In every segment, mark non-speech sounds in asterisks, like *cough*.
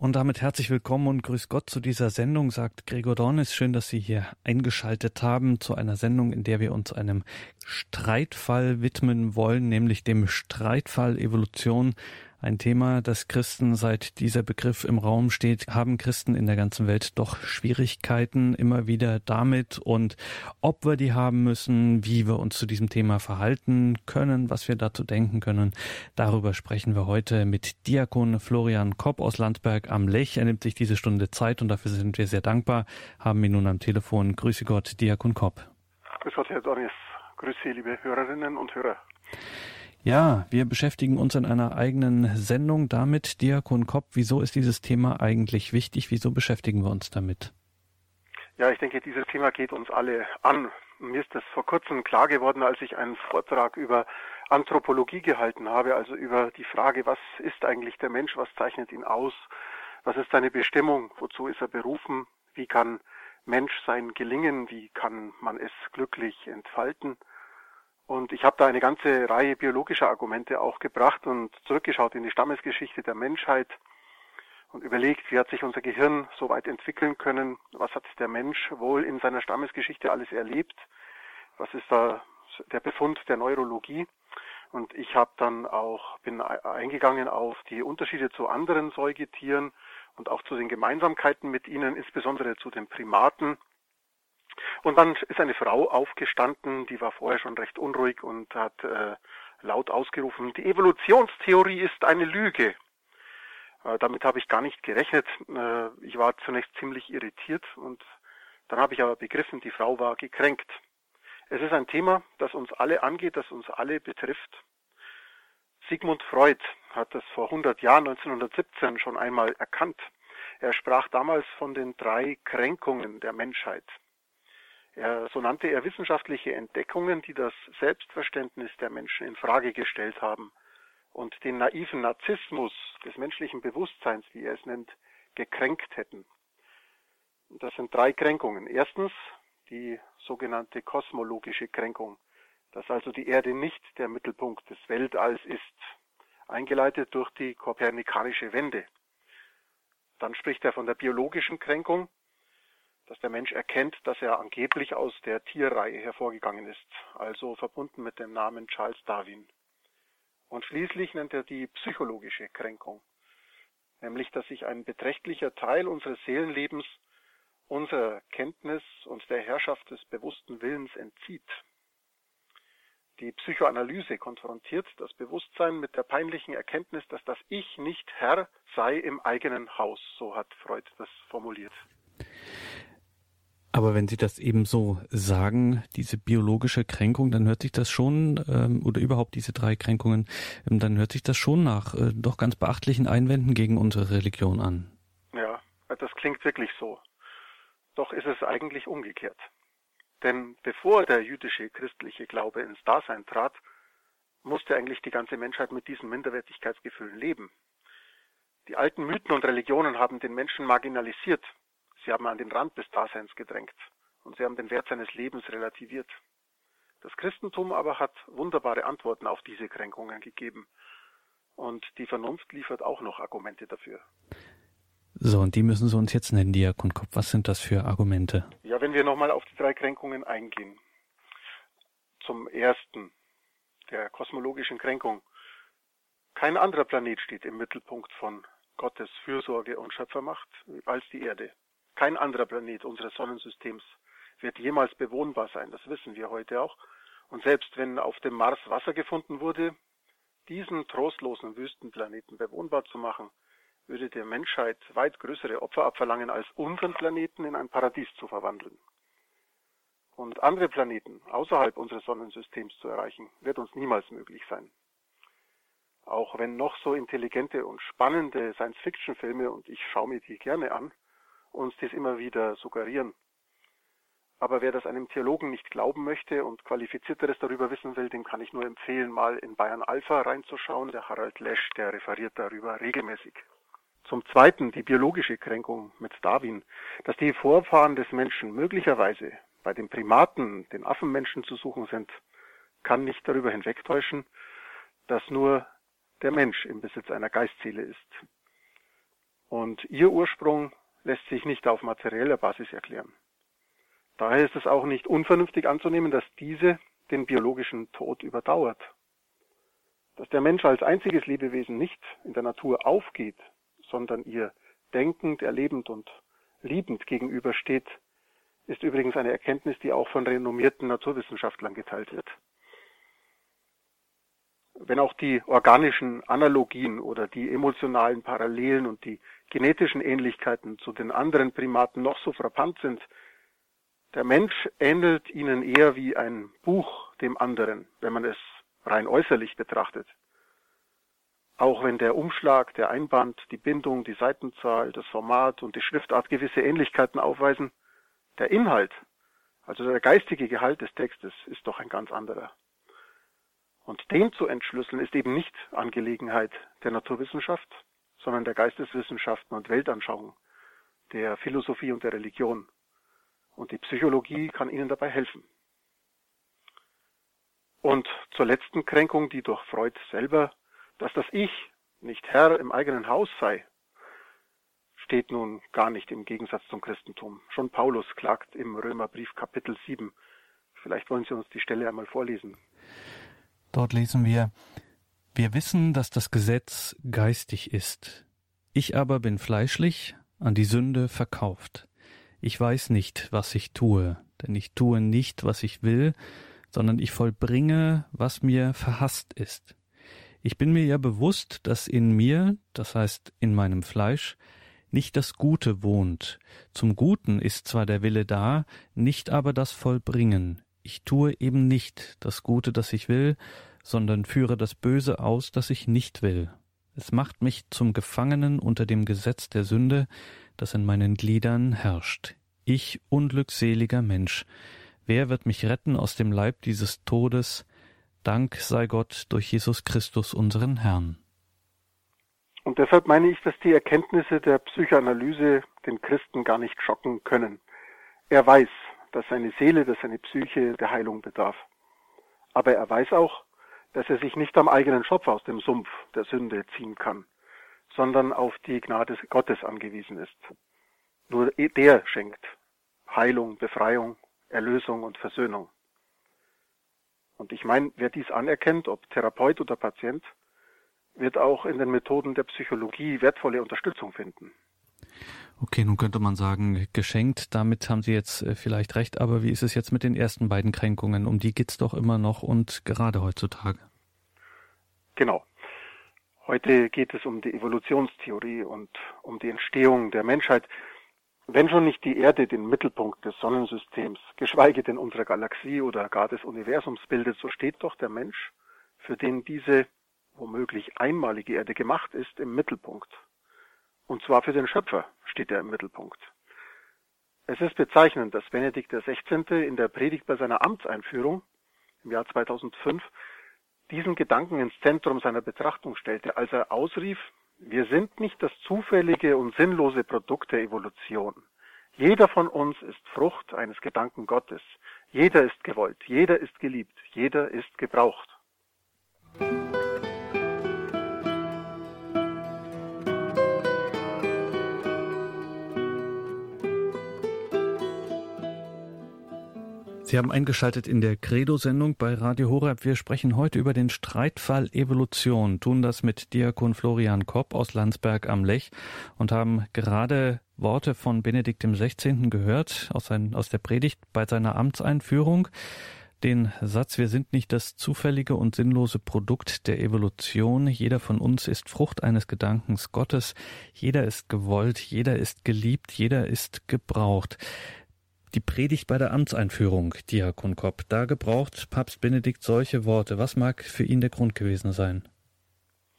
Und damit herzlich willkommen und grüß Gott zu dieser Sendung, sagt Gregor Dornis. Schön, dass Sie hier eingeschaltet haben zu einer Sendung, in der wir uns einem Streitfall widmen wollen, nämlich dem Streitfall Evolution ein Thema, das Christen seit dieser Begriff im Raum steht, haben Christen in der ganzen Welt doch Schwierigkeiten immer wieder damit und ob wir die haben müssen, wie wir uns zu diesem Thema verhalten können, was wir dazu denken können. Darüber sprechen wir heute mit Diakon Florian Kopp aus Landberg am Lech. Er nimmt sich diese Stunde Zeit und dafür sind wir sehr dankbar. Haben ihn nun am Telefon. Grüße Gott, Diakon Kopp. Grüß Gott, Herr Donis. Grüße, liebe Hörerinnen und Hörer. Ja, wir beschäftigen uns in einer eigenen Sendung damit. Diakon Kopp, wieso ist dieses Thema eigentlich wichtig? Wieso beschäftigen wir uns damit? Ja, ich denke, dieses Thema geht uns alle an. Mir ist das vor kurzem klar geworden, als ich einen Vortrag über Anthropologie gehalten habe, also über die Frage, was ist eigentlich der Mensch, was zeichnet ihn aus, was ist seine Bestimmung, wozu ist er berufen, wie kann Menschsein gelingen, wie kann man es glücklich entfalten. Und ich habe da eine ganze Reihe biologischer Argumente auch gebracht und zurückgeschaut in die Stammesgeschichte der Menschheit und überlegt, wie hat sich unser Gehirn so weit entwickeln können, was hat der Mensch wohl in seiner Stammesgeschichte alles erlebt, was ist da der Befund der Neurologie. Und ich habe dann auch bin eingegangen auf die Unterschiede zu anderen Säugetieren und auch zu den Gemeinsamkeiten mit ihnen, insbesondere zu den Primaten und dann ist eine Frau aufgestanden, die war vorher schon recht unruhig und hat äh, laut ausgerufen, die Evolutionstheorie ist eine Lüge. Äh, damit habe ich gar nicht gerechnet. Äh, ich war zunächst ziemlich irritiert und dann habe ich aber begriffen, die Frau war gekränkt. Es ist ein Thema, das uns alle angeht, das uns alle betrifft. Sigmund Freud hat das vor 100 Jahren, 1917, schon einmal erkannt. Er sprach damals von den drei Kränkungen der Menschheit. Er, so nannte er wissenschaftliche Entdeckungen, die das Selbstverständnis der Menschen in Frage gestellt haben und den naiven Narzissmus des menschlichen Bewusstseins, wie er es nennt, gekränkt hätten. Das sind drei Kränkungen. Erstens die sogenannte kosmologische Kränkung, dass also die Erde nicht der Mittelpunkt des Weltalls ist, eingeleitet durch die kopernikanische Wende. Dann spricht er von der biologischen Kränkung, dass der Mensch erkennt, dass er angeblich aus der Tierreihe hervorgegangen ist, also verbunden mit dem Namen Charles Darwin. Und schließlich nennt er die psychologische Kränkung, nämlich dass sich ein beträchtlicher Teil unseres Seelenlebens unserer Kenntnis und der Herrschaft des bewussten Willens entzieht. Die Psychoanalyse konfrontiert das Bewusstsein mit der peinlichen Erkenntnis, dass das Ich nicht Herr sei im eigenen Haus, so hat Freud das formuliert. Aber wenn Sie das eben so sagen, diese biologische Kränkung, dann hört sich das schon, ähm, oder überhaupt diese drei Kränkungen, ähm, dann hört sich das schon nach äh, doch ganz beachtlichen Einwänden gegen unsere Religion an. Ja, das klingt wirklich so. Doch ist es eigentlich umgekehrt. Denn bevor der jüdische christliche Glaube ins Dasein trat, musste eigentlich die ganze Menschheit mit diesen Minderwertigkeitsgefühlen leben. Die alten Mythen und Religionen haben den Menschen marginalisiert Sie haben an den Rand des Daseins gedrängt und sie haben den Wert seines Lebens relativiert. Das Christentum aber hat wunderbare Antworten auf diese Kränkungen gegeben. Und die Vernunft liefert auch noch Argumente dafür. So, und die müssen Sie uns jetzt nennen, Diakon Kopp. Was sind das für Argumente? Ja, wenn wir nochmal auf die drei Kränkungen eingehen. Zum ersten, der kosmologischen Kränkung. Kein anderer Planet steht im Mittelpunkt von Gottes Fürsorge und Schöpfermacht als die Erde. Kein anderer Planet unseres Sonnensystems wird jemals bewohnbar sein, das wissen wir heute auch. Und selbst wenn auf dem Mars Wasser gefunden wurde, diesen trostlosen Wüstenplaneten bewohnbar zu machen, würde der Menschheit weit größere Opfer abverlangen, als unseren Planeten in ein Paradies zu verwandeln. Und andere Planeten außerhalb unseres Sonnensystems zu erreichen, wird uns niemals möglich sein. Auch wenn noch so intelligente und spannende Science-Fiction-Filme, und ich schaue mir die gerne an, uns das immer wieder suggerieren. Aber wer das einem Theologen nicht glauben möchte und qualifizierteres darüber wissen will, dem kann ich nur empfehlen, mal in Bayern Alpha reinzuschauen. Der Harald Lesch, der referiert darüber regelmäßig. Zum Zweiten die biologische Kränkung mit Darwin, dass die Vorfahren des Menschen möglicherweise bei den Primaten, den Affenmenschen zu suchen sind, kann nicht darüber hinwegtäuschen, dass nur der Mensch im Besitz einer Geistseele ist. Und ihr Ursprung lässt sich nicht auf materieller Basis erklären. Daher ist es auch nicht unvernünftig anzunehmen, dass diese den biologischen Tod überdauert. Dass der Mensch als einziges Lebewesen nicht in der Natur aufgeht, sondern ihr denkend, erlebend und liebend gegenübersteht, ist übrigens eine Erkenntnis, die auch von renommierten Naturwissenschaftlern geteilt wird. Wenn auch die organischen Analogien oder die emotionalen Parallelen und die genetischen Ähnlichkeiten zu den anderen Primaten noch so frappant sind, der Mensch ähnelt ihnen eher wie ein Buch dem anderen, wenn man es rein äußerlich betrachtet. Auch wenn der Umschlag, der Einband, die Bindung, die Seitenzahl, das Format und die Schriftart gewisse Ähnlichkeiten aufweisen, der Inhalt, also der geistige Gehalt des Textes, ist doch ein ganz anderer. Und den zu entschlüsseln ist eben nicht Angelegenheit der Naturwissenschaft, sondern der Geisteswissenschaften und Weltanschauung, der Philosophie und der Religion. Und die Psychologie kann ihnen dabei helfen. Und zur letzten Kränkung, die durch Freud selber, dass das Ich nicht Herr im eigenen Haus sei, steht nun gar nicht im Gegensatz zum Christentum. Schon Paulus klagt im Römerbrief Kapitel 7. Vielleicht wollen Sie uns die Stelle einmal vorlesen. Dort lesen wir, wir wissen, dass das Gesetz geistig ist. Ich aber bin fleischlich, an die Sünde verkauft. Ich weiß nicht, was ich tue, denn ich tue nicht, was ich will, sondern ich vollbringe, was mir verhasst ist. Ich bin mir ja bewusst, dass in mir, das heißt in meinem Fleisch, nicht das Gute wohnt. Zum Guten ist zwar der Wille da, nicht aber das Vollbringen. Ich tue eben nicht das Gute, das ich will, sondern führe das Böse aus, das ich nicht will. Es macht mich zum Gefangenen unter dem Gesetz der Sünde, das in meinen Gliedern herrscht. Ich unglückseliger Mensch, wer wird mich retten aus dem Leib dieses Todes? Dank sei Gott durch Jesus Christus unseren Herrn. Und deshalb meine ich, dass die Erkenntnisse der Psychoanalyse den Christen gar nicht schocken können. Er weiß, dass seine Seele, dass seine Psyche der Heilung bedarf. Aber er weiß auch, dass er sich nicht am eigenen Schopf aus dem Sumpf der Sünde ziehen kann, sondern auf die Gnade Gottes angewiesen ist. Nur der schenkt Heilung, Befreiung, Erlösung und Versöhnung. Und ich meine, wer dies anerkennt, ob Therapeut oder Patient, wird auch in den Methoden der Psychologie wertvolle Unterstützung finden. Okay, nun könnte man sagen, geschenkt, damit haben Sie jetzt äh, vielleicht recht, aber wie ist es jetzt mit den ersten beiden Kränkungen? Um die geht's doch immer noch und gerade heutzutage. Genau. Heute geht es um die Evolutionstheorie und um die Entstehung der Menschheit. Wenn schon nicht die Erde den Mittelpunkt des Sonnensystems, geschweige denn unserer Galaxie oder gar des Universums bildet, so steht doch der Mensch, für den diese womöglich einmalige Erde gemacht ist, im Mittelpunkt. Und zwar für den Schöpfer steht er im Mittelpunkt. Es ist bezeichnend, dass Benedikt XVI. in der Predigt bei seiner Amtseinführung im Jahr 2005 diesen Gedanken ins Zentrum seiner Betrachtung stellte, als er ausrief, wir sind nicht das zufällige und sinnlose Produkt der Evolution. Jeder von uns ist Frucht eines Gedanken Gottes. Jeder ist gewollt, jeder ist geliebt, jeder ist gebraucht. Sie haben eingeschaltet in der Credo-Sendung bei Radio Horeb. Wir sprechen heute über den Streitfall Evolution, tun das mit Diakon Florian Kopp aus Landsberg am Lech und haben gerade Worte von Benedikt XVI. gehört aus, sein, aus der Predigt bei seiner Amtseinführung. Den Satz, wir sind nicht das zufällige und sinnlose Produkt der Evolution. Jeder von uns ist Frucht eines Gedankens Gottes. Jeder ist gewollt, jeder ist geliebt, jeder ist gebraucht die Predigt bei der Amtseinführung, Diakon Kopp. Da gebraucht Papst Benedikt solche Worte. Was mag für ihn der Grund gewesen sein?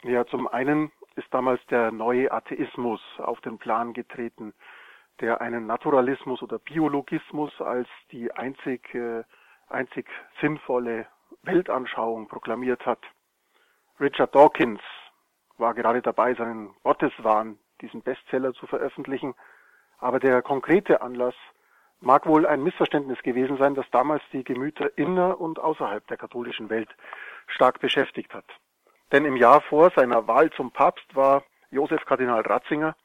Ja, zum einen ist damals der neue Atheismus auf den Plan getreten, der einen Naturalismus oder Biologismus als die einzig, äh, einzig sinnvolle Weltanschauung proklamiert hat. Richard Dawkins war gerade dabei, seinen Gotteswahn, diesen Bestseller zu veröffentlichen, aber der konkrete Anlass mag wohl ein Missverständnis gewesen sein, das damals die Gemüter inner und außerhalb der katholischen Welt stark beschäftigt hat. Denn im Jahr vor seiner Wahl zum Papst war Josef Kardinal Ratzinger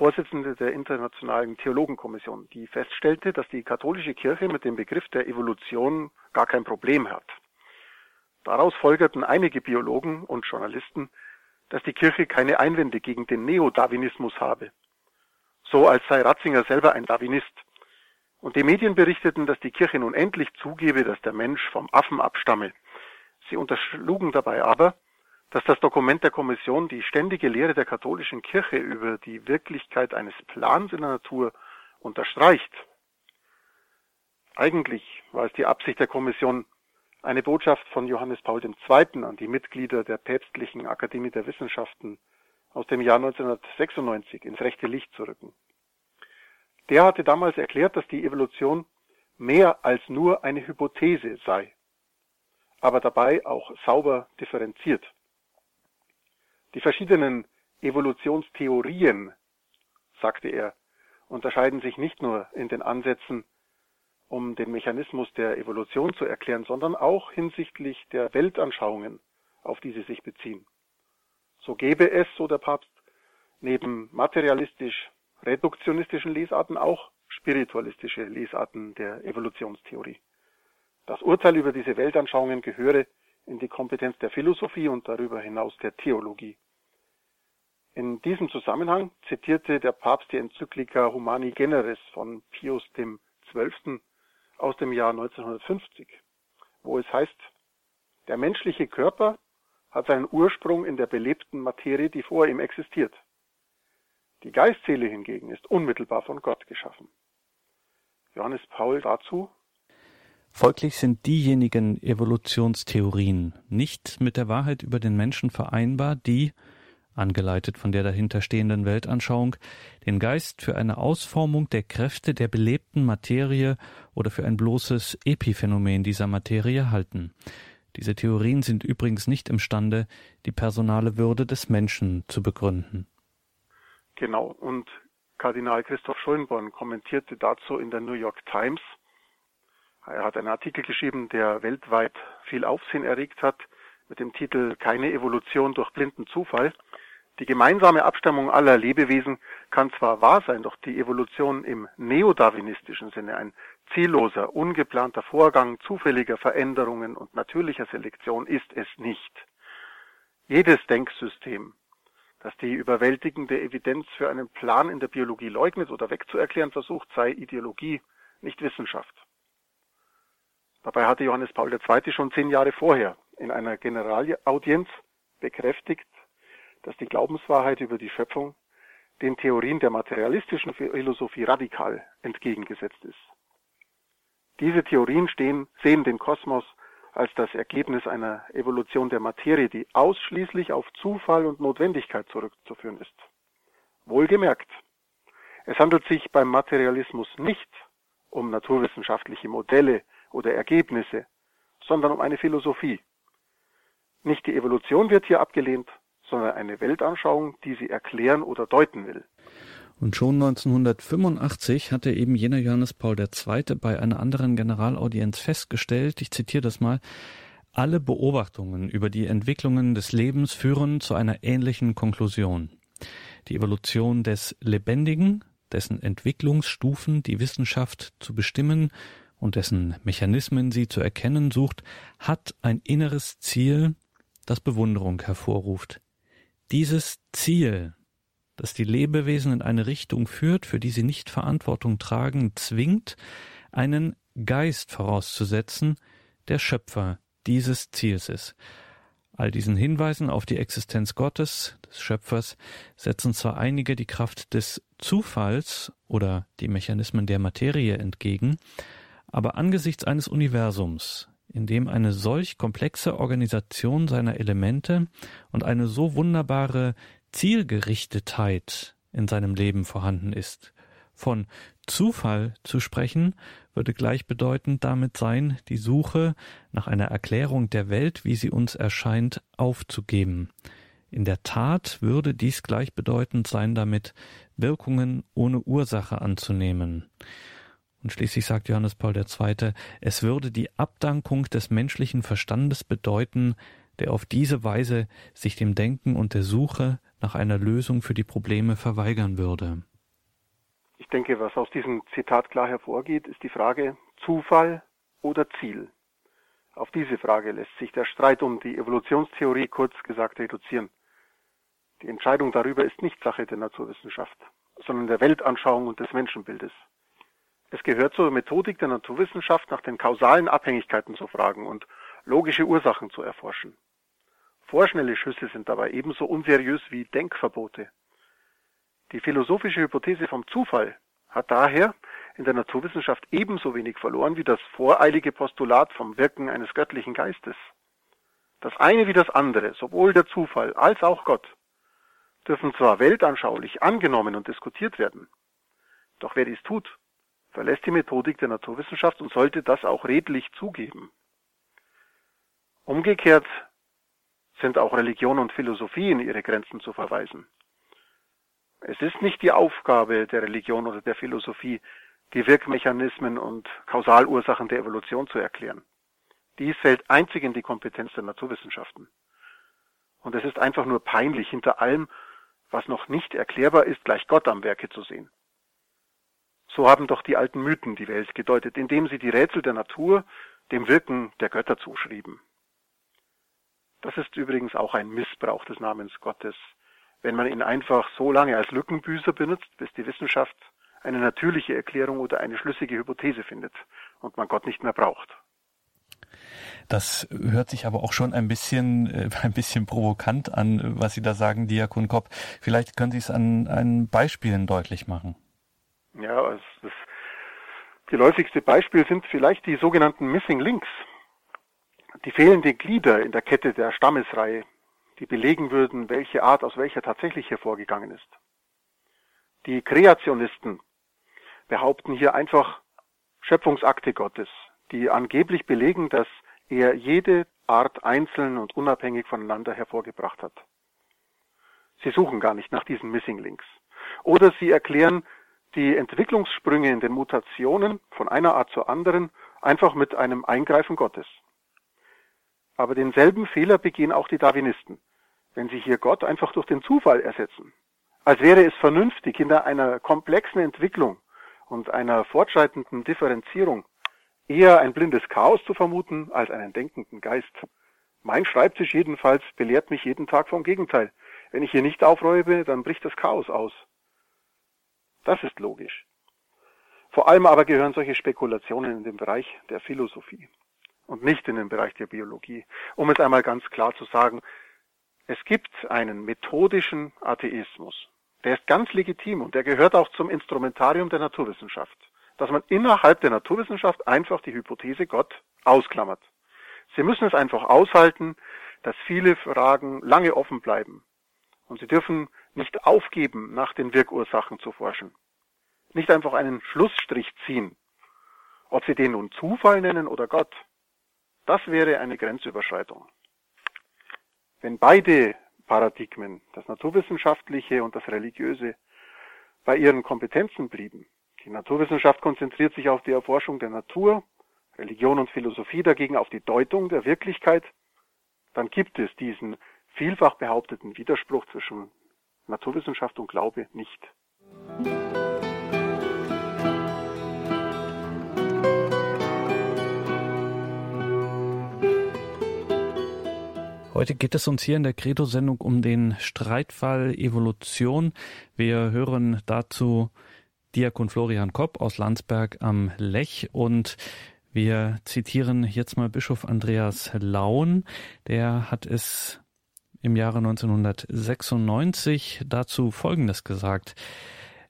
Vorsitzende der Internationalen Theologenkommission, die feststellte, dass die katholische Kirche mit dem Begriff der Evolution gar kein Problem hat. Daraus folgerten einige Biologen und Journalisten, dass die Kirche keine Einwände gegen den Neodarwinismus habe. So als sei Ratzinger selber ein Darwinist. Und die Medien berichteten, dass die Kirche nun endlich zugebe, dass der Mensch vom Affen abstamme. Sie unterschlugen dabei aber, dass das Dokument der Kommission die ständige Lehre der katholischen Kirche über die Wirklichkeit eines Plans in der Natur unterstreicht. Eigentlich war es die Absicht der Kommission, eine Botschaft von Johannes Paul II. an die Mitglieder der Päpstlichen Akademie der Wissenschaften aus dem Jahr 1996 ins rechte Licht zu rücken. Der hatte damals erklärt, dass die Evolution mehr als nur eine Hypothese sei, aber dabei auch sauber differenziert. Die verschiedenen Evolutionstheorien, sagte er, unterscheiden sich nicht nur in den Ansätzen, um den Mechanismus der Evolution zu erklären, sondern auch hinsichtlich der Weltanschauungen, auf die sie sich beziehen. So gäbe es, so der Papst, neben materialistisch-reduktionistischen Lesarten auch spiritualistische Lesarten der Evolutionstheorie. Das Urteil über diese Weltanschauungen gehöre in die Kompetenz der Philosophie und darüber hinaus der Theologie. In diesem Zusammenhang zitierte der Papst die Enzyklika Humani Generis von Pius XII. aus dem Jahr 1950, wo es heißt, der menschliche Körper hat seinen Ursprung in der belebten Materie, die vor ihm existiert. Die Geistseele hingegen ist unmittelbar von Gott geschaffen. Johannes Paul dazu Folglich sind diejenigen Evolutionstheorien nicht mit der Wahrheit über den Menschen vereinbar, die, angeleitet von der dahinterstehenden Weltanschauung, den Geist für eine Ausformung der Kräfte der belebten Materie oder für ein bloßes Epiphänomen dieser Materie halten. Diese Theorien sind übrigens nicht imstande, die personale Würde des Menschen zu begründen. Genau, und Kardinal Christoph Schönborn kommentierte dazu in der New York Times, er hat einen Artikel geschrieben, der weltweit viel Aufsehen erregt hat, mit dem Titel Keine Evolution durch blinden Zufall. Die gemeinsame Abstammung aller Lebewesen kann zwar wahr sein, doch die Evolution im neodarwinistischen Sinne, ein zielloser, ungeplanter Vorgang zufälliger Veränderungen und natürlicher Selektion ist es nicht. Jedes Denksystem, das die überwältigende Evidenz für einen Plan in der Biologie leugnet oder wegzuerklären versucht, sei Ideologie, nicht Wissenschaft. Dabei hatte Johannes Paul II. schon zehn Jahre vorher in einer Generalaudienz bekräftigt, dass die Glaubenswahrheit über die Schöpfung den Theorien der materialistischen Philosophie radikal entgegengesetzt ist. Diese Theorien stehen, sehen den Kosmos als das Ergebnis einer Evolution der Materie, die ausschließlich auf Zufall und Notwendigkeit zurückzuführen ist. Wohlgemerkt, es handelt sich beim Materialismus nicht um naturwissenschaftliche Modelle oder Ergebnisse, sondern um eine Philosophie. Nicht die Evolution wird hier abgelehnt, sondern eine Weltanschauung, die sie erklären oder deuten will. Und schon 1985 hatte eben jener Johannes Paul II. bei einer anderen Generalaudienz festgestellt, ich zitiere das mal, alle Beobachtungen über die Entwicklungen des Lebens führen zu einer ähnlichen Konklusion. Die Evolution des Lebendigen, dessen Entwicklungsstufen die Wissenschaft zu bestimmen und dessen Mechanismen sie zu erkennen sucht, hat ein inneres Ziel, das Bewunderung hervorruft. Dieses Ziel, das die Lebewesen in eine Richtung führt, für die sie nicht Verantwortung tragen, zwingt, einen Geist vorauszusetzen, der Schöpfer dieses Ziels ist. All diesen Hinweisen auf die Existenz Gottes, des Schöpfers, setzen zwar einige die Kraft des Zufalls oder die Mechanismen der Materie entgegen, aber angesichts eines Universums, in dem eine solch komplexe Organisation seiner Elemente und eine so wunderbare Zielgerichtetheit in seinem Leben vorhanden ist, von Zufall zu sprechen, würde gleichbedeutend damit sein, die Suche nach einer Erklärung der Welt, wie sie uns erscheint, aufzugeben. In der Tat würde dies gleichbedeutend sein damit, Wirkungen ohne Ursache anzunehmen. Und schließlich sagt Johannes Paul II., es würde die Abdankung des menschlichen Verstandes bedeuten, der auf diese Weise sich dem Denken und der Suche nach einer Lösung für die Probleme verweigern würde. Ich denke, was aus diesem Zitat klar hervorgeht, ist die Frage Zufall oder Ziel. Auf diese Frage lässt sich der Streit um die Evolutionstheorie kurz gesagt reduzieren. Die Entscheidung darüber ist nicht Sache der Naturwissenschaft, sondern der Weltanschauung und des Menschenbildes. Es gehört zur Methodik der Naturwissenschaft, nach den kausalen Abhängigkeiten zu fragen und logische Ursachen zu erforschen. Vorschnelle Schüsse sind dabei ebenso unseriös wie Denkverbote. Die philosophische Hypothese vom Zufall hat daher in der Naturwissenschaft ebenso wenig verloren wie das voreilige Postulat vom Wirken eines göttlichen Geistes. Das eine wie das andere, sowohl der Zufall als auch Gott, dürfen zwar weltanschaulich angenommen und diskutiert werden, doch wer dies tut, verlässt die Methodik der Naturwissenschaft und sollte das auch redlich zugeben. Umgekehrt sind auch Religion und Philosophie in ihre Grenzen zu verweisen. Es ist nicht die Aufgabe der Religion oder der Philosophie, die Wirkmechanismen und Kausalursachen der Evolution zu erklären. Dies fällt einzig in die Kompetenz der Naturwissenschaften. Und es ist einfach nur peinlich, hinter allem, was noch nicht erklärbar ist, gleich Gott am Werke zu sehen. So haben doch die alten Mythen die Welt gedeutet, indem sie die Rätsel der Natur dem Wirken der Götter zuschrieben. Das ist übrigens auch ein Missbrauch des Namens Gottes, wenn man ihn einfach so lange als Lückenbüßer benutzt, bis die Wissenschaft eine natürliche Erklärung oder eine schlüssige Hypothese findet und man Gott nicht mehr braucht. Das hört sich aber auch schon ein bisschen, äh, *laughs* ein bisschen provokant an, was Sie da sagen, Diakon Kopp. Vielleicht können Sie es an, an Beispielen deutlich machen. Ja, also das geläufigste Beispiel sind vielleicht die sogenannten Missing Links. Die fehlenden Glieder in der Kette der Stammesreihe, die belegen würden, welche Art aus welcher tatsächlich hervorgegangen ist. Die Kreationisten behaupten hier einfach Schöpfungsakte Gottes, die angeblich belegen, dass er jede Art einzeln und unabhängig voneinander hervorgebracht hat. Sie suchen gar nicht nach diesen Missing Links. Oder sie erklären die Entwicklungssprünge in den Mutationen von einer Art zur anderen einfach mit einem Eingreifen Gottes. Aber denselben Fehler begehen auch die Darwinisten, wenn sie hier Gott einfach durch den Zufall ersetzen. Als wäre es vernünftig, in einer komplexen Entwicklung und einer fortschreitenden Differenzierung eher ein blindes Chaos zu vermuten als einen denkenden Geist. Mein Schreibtisch jedenfalls belehrt mich jeden Tag vom Gegenteil. Wenn ich hier nicht aufräube, dann bricht das Chaos aus. Das ist logisch. Vor allem aber gehören solche Spekulationen in den Bereich der Philosophie und nicht in den Bereich der Biologie. Um es einmal ganz klar zu sagen, es gibt einen methodischen Atheismus. Der ist ganz legitim und der gehört auch zum Instrumentarium der Naturwissenschaft, dass man innerhalb der Naturwissenschaft einfach die Hypothese Gott ausklammert. Sie müssen es einfach aushalten, dass viele Fragen lange offen bleiben. Und sie dürfen nicht aufgeben, nach den Wirkursachen zu forschen. Nicht einfach einen Schlussstrich ziehen. Ob sie den nun Zufall nennen oder Gott, das wäre eine Grenzüberschreitung. Wenn beide Paradigmen, das naturwissenschaftliche und das religiöse, bei ihren Kompetenzen blieben, die Naturwissenschaft konzentriert sich auf die Erforschung der Natur, Religion und Philosophie dagegen auf die Deutung der Wirklichkeit, dann gibt es diesen vielfach behaupteten Widerspruch zwischen Naturwissenschaft und Glaube nicht. Heute geht es uns hier in der Credo-Sendung um den Streitfall Evolution. Wir hören dazu Diakon Florian Kopp aus Landsberg am Lech und wir zitieren jetzt mal Bischof Andreas Laun. Der hat es im Jahre 1996 dazu Folgendes gesagt.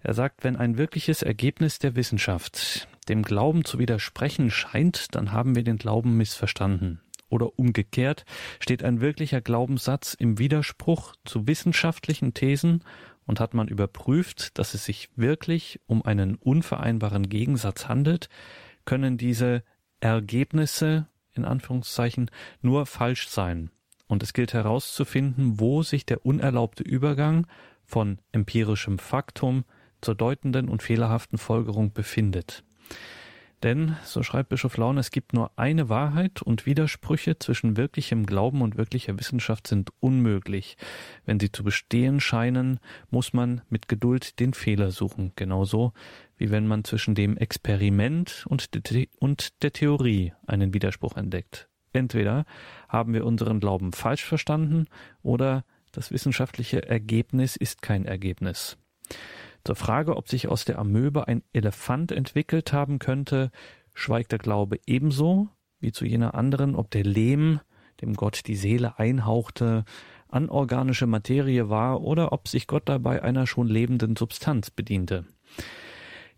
Er sagt, wenn ein wirkliches Ergebnis der Wissenschaft dem Glauben zu widersprechen scheint, dann haben wir den Glauben missverstanden. Oder umgekehrt steht ein wirklicher Glaubenssatz im Widerspruch zu wissenschaftlichen Thesen und hat man überprüft, dass es sich wirklich um einen unvereinbaren Gegensatz handelt, können diese Ergebnisse in Anführungszeichen nur falsch sein und es gilt herauszufinden, wo sich der unerlaubte Übergang von empirischem Faktum zur deutenden und fehlerhaften Folgerung befindet. Denn, so schreibt Bischof Laun, es gibt nur eine Wahrheit und Widersprüche zwischen wirklichem Glauben und wirklicher Wissenschaft sind unmöglich. Wenn sie zu bestehen scheinen, muss man mit Geduld den Fehler suchen, genauso wie wenn man zwischen dem Experiment und der, Theorie einen Widerspruch entdeckt. Entweder haben wir unseren Glauben falsch verstanden oder das wissenschaftliche Ergebnis ist kein Ergebnis. Zur Frage, ob sich aus der Amöbe ein Elefant entwickelt haben könnte, schweigt der Glaube ebenso wie zu jener anderen, ob der Lehm, dem Gott die Seele einhauchte, anorganische Materie war oder ob sich Gott dabei einer schon lebenden Substanz bediente.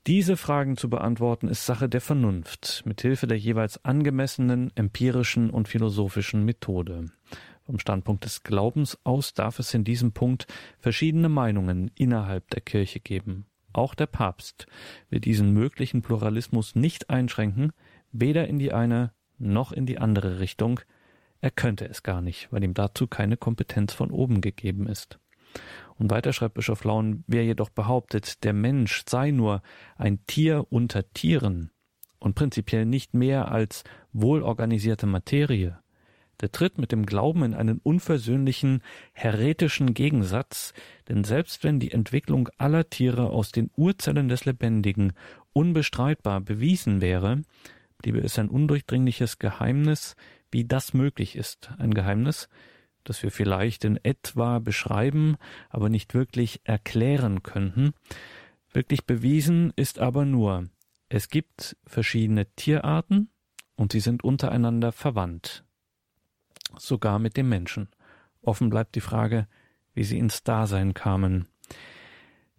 Diese Fragen zu beantworten ist Sache der Vernunft, mit Hilfe der jeweils angemessenen empirischen und philosophischen Methode. Vom Standpunkt des Glaubens aus darf es in diesem Punkt verschiedene Meinungen innerhalb der Kirche geben. Auch der Papst will diesen möglichen Pluralismus nicht einschränken, weder in die eine noch in die andere Richtung. Er könnte es gar nicht, weil ihm dazu keine Kompetenz von oben gegeben ist. Und weiter schreibt Bischof Laun, wer jedoch behauptet, der Mensch sei nur ein Tier unter Tieren und prinzipiell nicht mehr als wohlorganisierte Materie, der tritt mit dem Glauben in einen unversöhnlichen, heretischen Gegensatz, denn selbst wenn die Entwicklung aller Tiere aus den Urzellen des Lebendigen unbestreitbar bewiesen wäre, bliebe es ein undurchdringliches Geheimnis, wie das möglich ist, ein Geheimnis, das wir vielleicht in etwa beschreiben, aber nicht wirklich erklären könnten. Wirklich bewiesen ist aber nur, es gibt verschiedene Tierarten und sie sind untereinander verwandt sogar mit dem Menschen. Offen bleibt die Frage, wie sie ins Dasein kamen.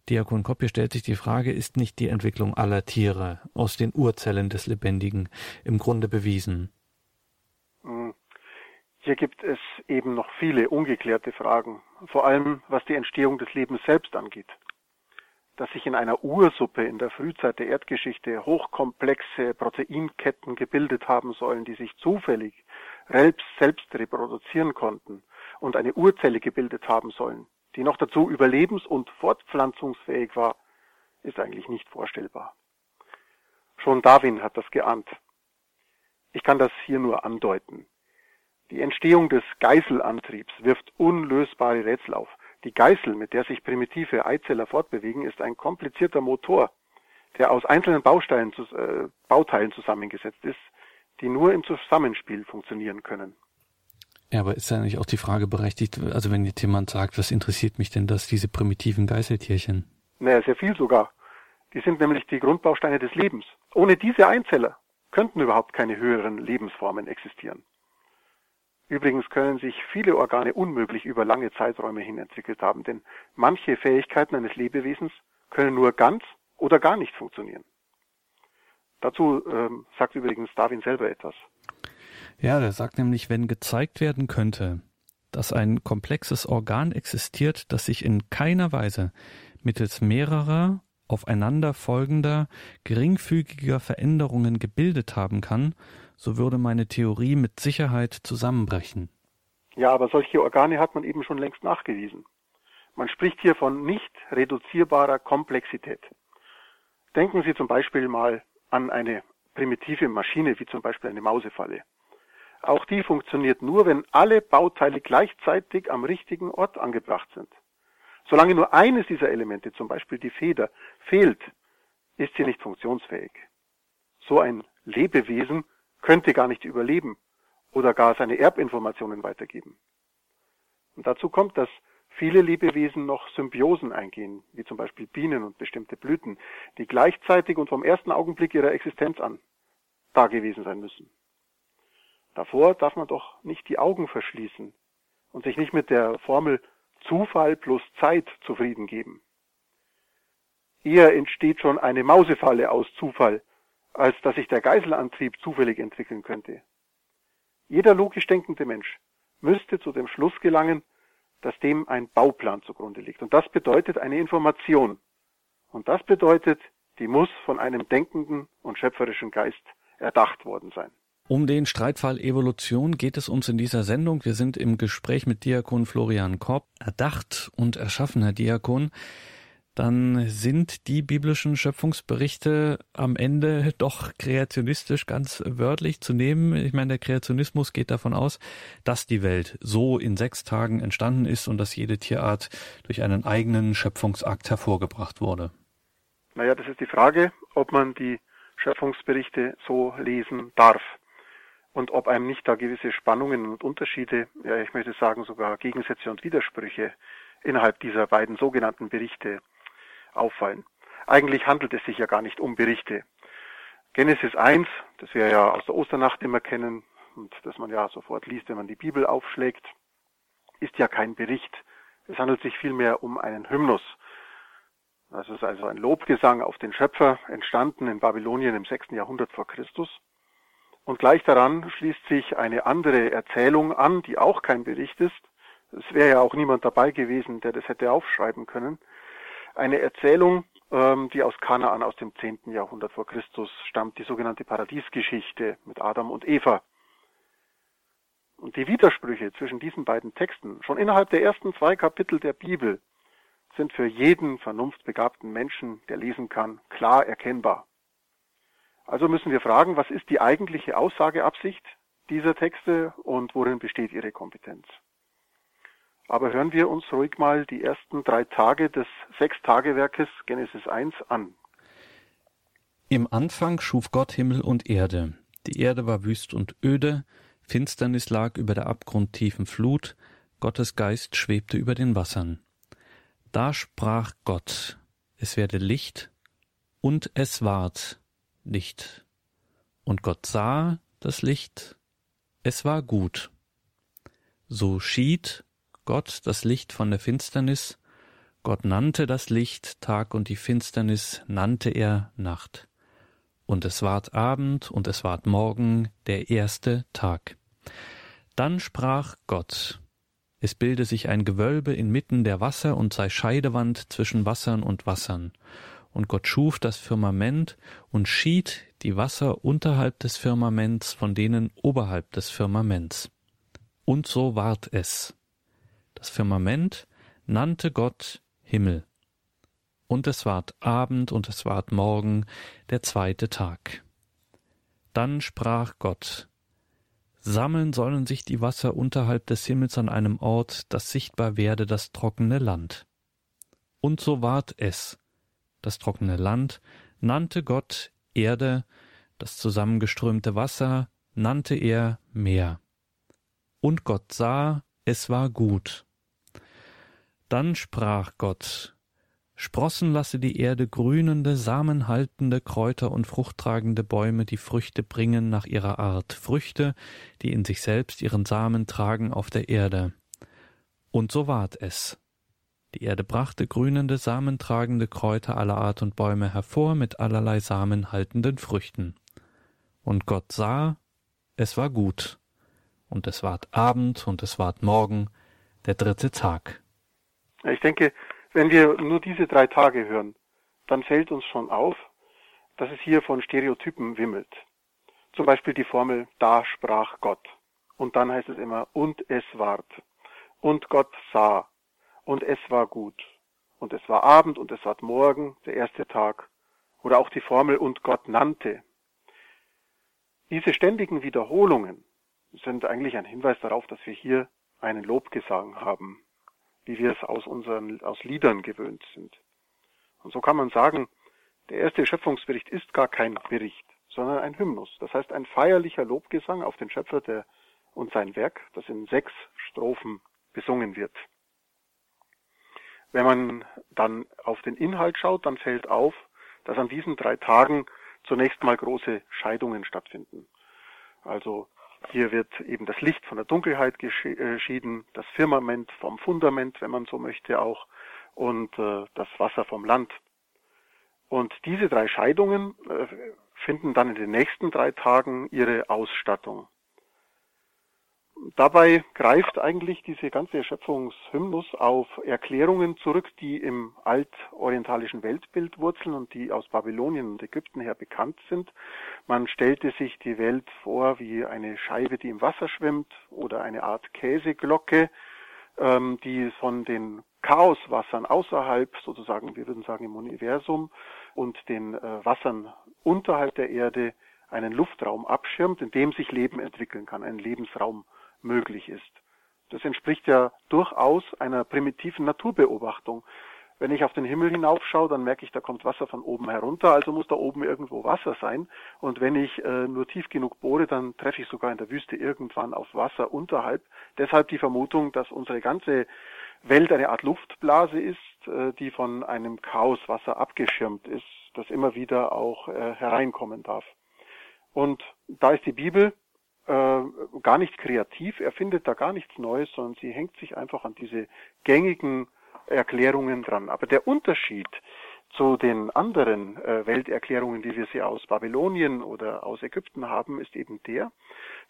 Diakon Koppie stellt sich die Frage, ist nicht die Entwicklung aller Tiere aus den Urzellen des Lebendigen im Grunde bewiesen? Hm. Hier gibt es eben noch viele ungeklärte Fragen, vor allem was die Entstehung des Lebens selbst angeht. Dass sich in einer Ursuppe in der Frühzeit der Erdgeschichte hochkomplexe Proteinketten gebildet haben sollen, die sich zufällig selbst, selbst reproduzieren konnten und eine Urzelle gebildet haben sollen, die noch dazu überlebens- und fortpflanzungsfähig war, ist eigentlich nicht vorstellbar. Schon Darwin hat das geahnt. Ich kann das hier nur andeuten. Die Entstehung des Geißelantriebs wirft unlösbare Rätsel auf. Die Geißel, mit der sich primitive Eizeller fortbewegen, ist ein komplizierter Motor, der aus einzelnen Bausteilen, äh, Bauteilen zusammengesetzt ist, die nur im Zusammenspiel funktionieren können. Ja, aber ist ja nicht auch die Frage berechtigt, also wenn jetzt jemand sagt, was interessiert mich denn das, diese primitiven Geißeltierchen? Naja, sehr viel sogar. Die sind nämlich die Grundbausteine des Lebens. Ohne diese Einzeller könnten überhaupt keine höheren Lebensformen existieren. Übrigens können sich viele Organe unmöglich über lange Zeiträume hin entwickelt haben, denn manche Fähigkeiten eines Lebewesens können nur ganz oder gar nicht funktionieren. Dazu ähm, sagt übrigens Darwin selber etwas. Ja, der sagt nämlich, wenn gezeigt werden könnte, dass ein komplexes Organ existiert, das sich in keiner Weise mittels mehrerer aufeinander folgender, geringfügiger Veränderungen gebildet haben kann, so würde meine Theorie mit Sicherheit zusammenbrechen. Ja, aber solche Organe hat man eben schon längst nachgewiesen. Man spricht hier von nicht reduzierbarer Komplexität. Denken Sie zum Beispiel mal an eine primitive Maschine, wie zum Beispiel eine Mausefalle. Auch die funktioniert nur, wenn alle Bauteile gleichzeitig am richtigen Ort angebracht sind. Solange nur eines dieser Elemente, zum Beispiel die Feder, fehlt, ist sie nicht funktionsfähig. So ein Lebewesen könnte gar nicht überleben oder gar seine Erbinformationen weitergeben. Und dazu kommt, dass viele Lebewesen noch Symbiosen eingehen, wie zum Beispiel Bienen und bestimmte Blüten, die gleichzeitig und vom ersten Augenblick ihrer Existenz an da gewesen sein müssen. Davor darf man doch nicht die Augen verschließen und sich nicht mit der Formel Zufall plus Zeit zufrieden geben. Eher entsteht schon eine Mausefalle aus Zufall, als dass sich der Geißelantrieb zufällig entwickeln könnte. Jeder logisch denkende Mensch müsste zu dem Schluss gelangen, dass dem ein Bauplan zugrunde liegt. Und das bedeutet eine Information. Und das bedeutet, die muss von einem denkenden und schöpferischen Geist erdacht worden sein. Um den Streitfall Evolution geht es uns in dieser Sendung. Wir sind im Gespräch mit Diakon Florian Korb, erdacht und erschaffener Diakon. Dann sind die biblischen Schöpfungsberichte am Ende *laughs* doch kreationistisch ganz wörtlich zu nehmen. Ich meine, der Kreationismus geht davon aus, dass die Welt so in sechs Tagen entstanden ist und dass jede Tierart durch einen eigenen Schöpfungsakt hervorgebracht wurde. Naja, das ist die Frage, ob man die Schöpfungsberichte so lesen darf und ob einem nicht da gewisse Spannungen und Unterschiede, ja, ich möchte sagen sogar Gegensätze und Widersprüche innerhalb dieser beiden sogenannten Berichte auffallen. Eigentlich handelt es sich ja gar nicht um Berichte. Genesis 1, das wir ja aus der Osternacht immer kennen und das man ja sofort liest, wenn man die Bibel aufschlägt, ist ja kein Bericht. Es handelt sich vielmehr um einen Hymnus. Das ist also ein Lobgesang auf den Schöpfer, entstanden in Babylonien im 6. Jahrhundert vor Christus. Und gleich daran schließt sich eine andere Erzählung an, die auch kein Bericht ist. Es wäre ja auch niemand dabei gewesen, der das hätte aufschreiben können eine Erzählung, ähm, die aus Kanaan aus dem 10. Jahrhundert vor Christus stammt, die sogenannte Paradiesgeschichte mit Adam und Eva. Und die Widersprüche zwischen diesen beiden Texten, schon innerhalb der ersten zwei Kapitel der Bibel, sind für jeden vernunftbegabten Menschen, der lesen kann, klar erkennbar. Also müssen wir fragen, was ist die eigentliche Aussageabsicht dieser Texte und worin besteht ihre Kompetenz? Aber hören wir uns ruhig mal die ersten drei Tage des Sechstagewerkes Genesis 1 an. Im Anfang schuf Gott Himmel und Erde. Die Erde war wüst und öde, Finsternis lag über der abgrundtiefen Flut, Gottes Geist schwebte über den Wassern. Da sprach Gott, es werde Licht, und es ward Licht. Und Gott sah das Licht, es war gut. So schied Gott das Licht von der Finsternis, Gott nannte das Licht Tag und die Finsternis nannte er Nacht. Und es ward Abend und es ward Morgen, der erste Tag. Dann sprach Gott, es bilde sich ein Gewölbe inmitten der Wasser und sei Scheidewand zwischen Wassern und Wassern. Und Gott schuf das Firmament und schied die Wasser unterhalb des Firmaments von denen oberhalb des Firmaments. Und so ward es. Das Firmament nannte Gott Himmel. Und es ward Abend und es ward Morgen, der zweite Tag. Dann sprach Gott, Sammeln sollen sich die Wasser unterhalb des Himmels an einem Ort, dass sichtbar werde das trockene Land. Und so ward es. Das trockene Land nannte Gott Erde, das zusammengeströmte Wasser nannte er Meer. Und Gott sah, es war gut. Dann sprach Gott, Sprossen lasse die Erde grünende, samenhaltende Kräuter und fruchttragende Bäume, die Früchte bringen nach ihrer Art, Früchte, die in sich selbst ihren Samen tragen auf der Erde. Und so ward es. Die Erde brachte grünende, samentragende Kräuter aller Art und Bäume hervor mit allerlei samenhaltenden Früchten. Und Gott sah, es war gut. Und es ward Abend und es ward Morgen, der dritte Tag. Ich denke, wenn wir nur diese drei Tage hören, dann fällt uns schon auf, dass es hier von Stereotypen wimmelt. Zum Beispiel die Formel, da sprach Gott. Und dann heißt es immer, und es ward. Und Gott sah. Und es war gut. Und es war Abend und es war Morgen, der erste Tag. Oder auch die Formel, und Gott nannte. Diese ständigen Wiederholungen sind eigentlich ein Hinweis darauf, dass wir hier einen Lobgesang haben wie wir es aus unseren, aus Liedern gewöhnt sind. Und so kann man sagen, der erste Schöpfungsbericht ist gar kein Bericht, sondern ein Hymnus. Das heißt ein feierlicher Lobgesang auf den Schöpfer der, und sein Werk, das in sechs Strophen besungen wird. Wenn man dann auf den Inhalt schaut, dann fällt auf, dass an diesen drei Tagen zunächst mal große Scheidungen stattfinden. Also hier wird eben das Licht von der Dunkelheit geschieden, äh, das Firmament vom Fundament, wenn man so möchte auch, und äh, das Wasser vom Land. Und diese drei Scheidungen äh, finden dann in den nächsten drei Tagen ihre Ausstattung. Dabei greift eigentlich diese ganze Erschöpfungshymnus auf Erklärungen zurück, die im altorientalischen Weltbild wurzeln und die aus Babylonien und Ägypten her bekannt sind. Man stellte sich die Welt vor wie eine Scheibe, die im Wasser schwimmt oder eine Art Käseglocke, ähm, die von den Chaoswassern außerhalb, sozusagen, wir würden sagen im Universum, und den äh, Wassern unterhalb der Erde einen Luftraum abschirmt, in dem sich Leben entwickeln kann, ein Lebensraum möglich ist. Das entspricht ja durchaus einer primitiven Naturbeobachtung. Wenn ich auf den Himmel hinaufschaue, dann merke ich, da kommt Wasser von oben herunter, also muss da oben irgendwo Wasser sein. Und wenn ich äh, nur tief genug bohre, dann treffe ich sogar in der Wüste irgendwann auf Wasser unterhalb. Deshalb die Vermutung, dass unsere ganze Welt eine Art Luftblase ist, äh, die von einem Chaoswasser abgeschirmt ist, das immer wieder auch äh, hereinkommen darf. Und da ist die Bibel äh, gar nicht kreativ, er findet da gar nichts Neues, sondern sie hängt sich einfach an diese gängigen Erklärungen dran. Aber der Unterschied zu den anderen äh, Welterklärungen, wie wir sie aus Babylonien oder aus Ägypten haben, ist eben der,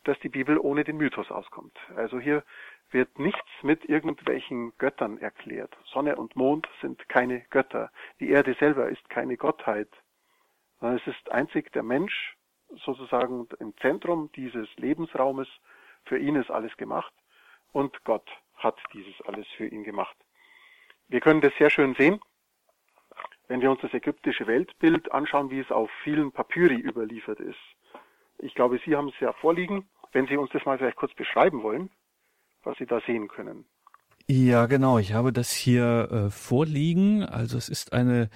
dass die Bibel ohne den Mythos auskommt. Also hier wird nichts mit irgendwelchen Göttern erklärt. Sonne und Mond sind keine Götter. Die Erde selber ist keine Gottheit. Sondern es ist einzig der Mensch sozusagen im Zentrum dieses Lebensraumes. Für ihn ist alles gemacht und Gott hat dieses alles für ihn gemacht. Wir können das sehr schön sehen, wenn wir uns das ägyptische Weltbild anschauen, wie es auf vielen Papyri überliefert ist. Ich glaube, Sie haben es ja vorliegen. Wenn Sie uns das mal vielleicht kurz beschreiben wollen, was Sie da sehen können. Ja, genau. Ich habe das hier äh, vorliegen. Also es ist eine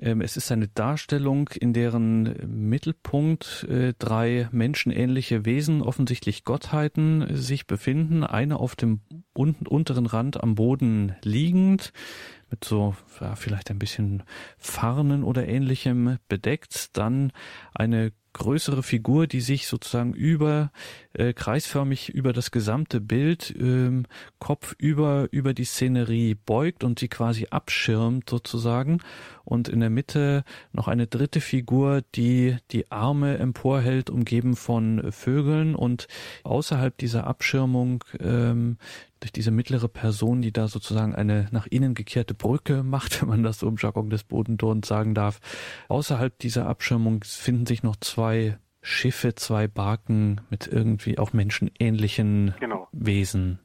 es ist eine Darstellung, in deren Mittelpunkt äh, drei menschenähnliche Wesen, offensichtlich Gottheiten, sich befinden. Eine auf dem unteren Rand am Boden liegend, mit so ja, vielleicht ein bisschen Farnen oder ähnlichem bedeckt. Dann eine größere Figur, die sich sozusagen über äh, kreisförmig über das gesamte Bild ähm, Kopf über über die Szenerie beugt und sie quasi abschirmt sozusagen. Und in der Mitte noch eine dritte Figur, die die Arme emporhält, umgeben von Vögeln. Und außerhalb dieser Abschirmung ähm, durch diese mittlere Person, die da sozusagen eine nach innen gekehrte Brücke macht, *laughs* wenn man das so im Jargon des Bodentons sagen darf. Außerhalb dieser Abschirmung finden sich noch zwei Schiffe, zwei Barken mit irgendwie auch menschenähnlichen genau. Wesen.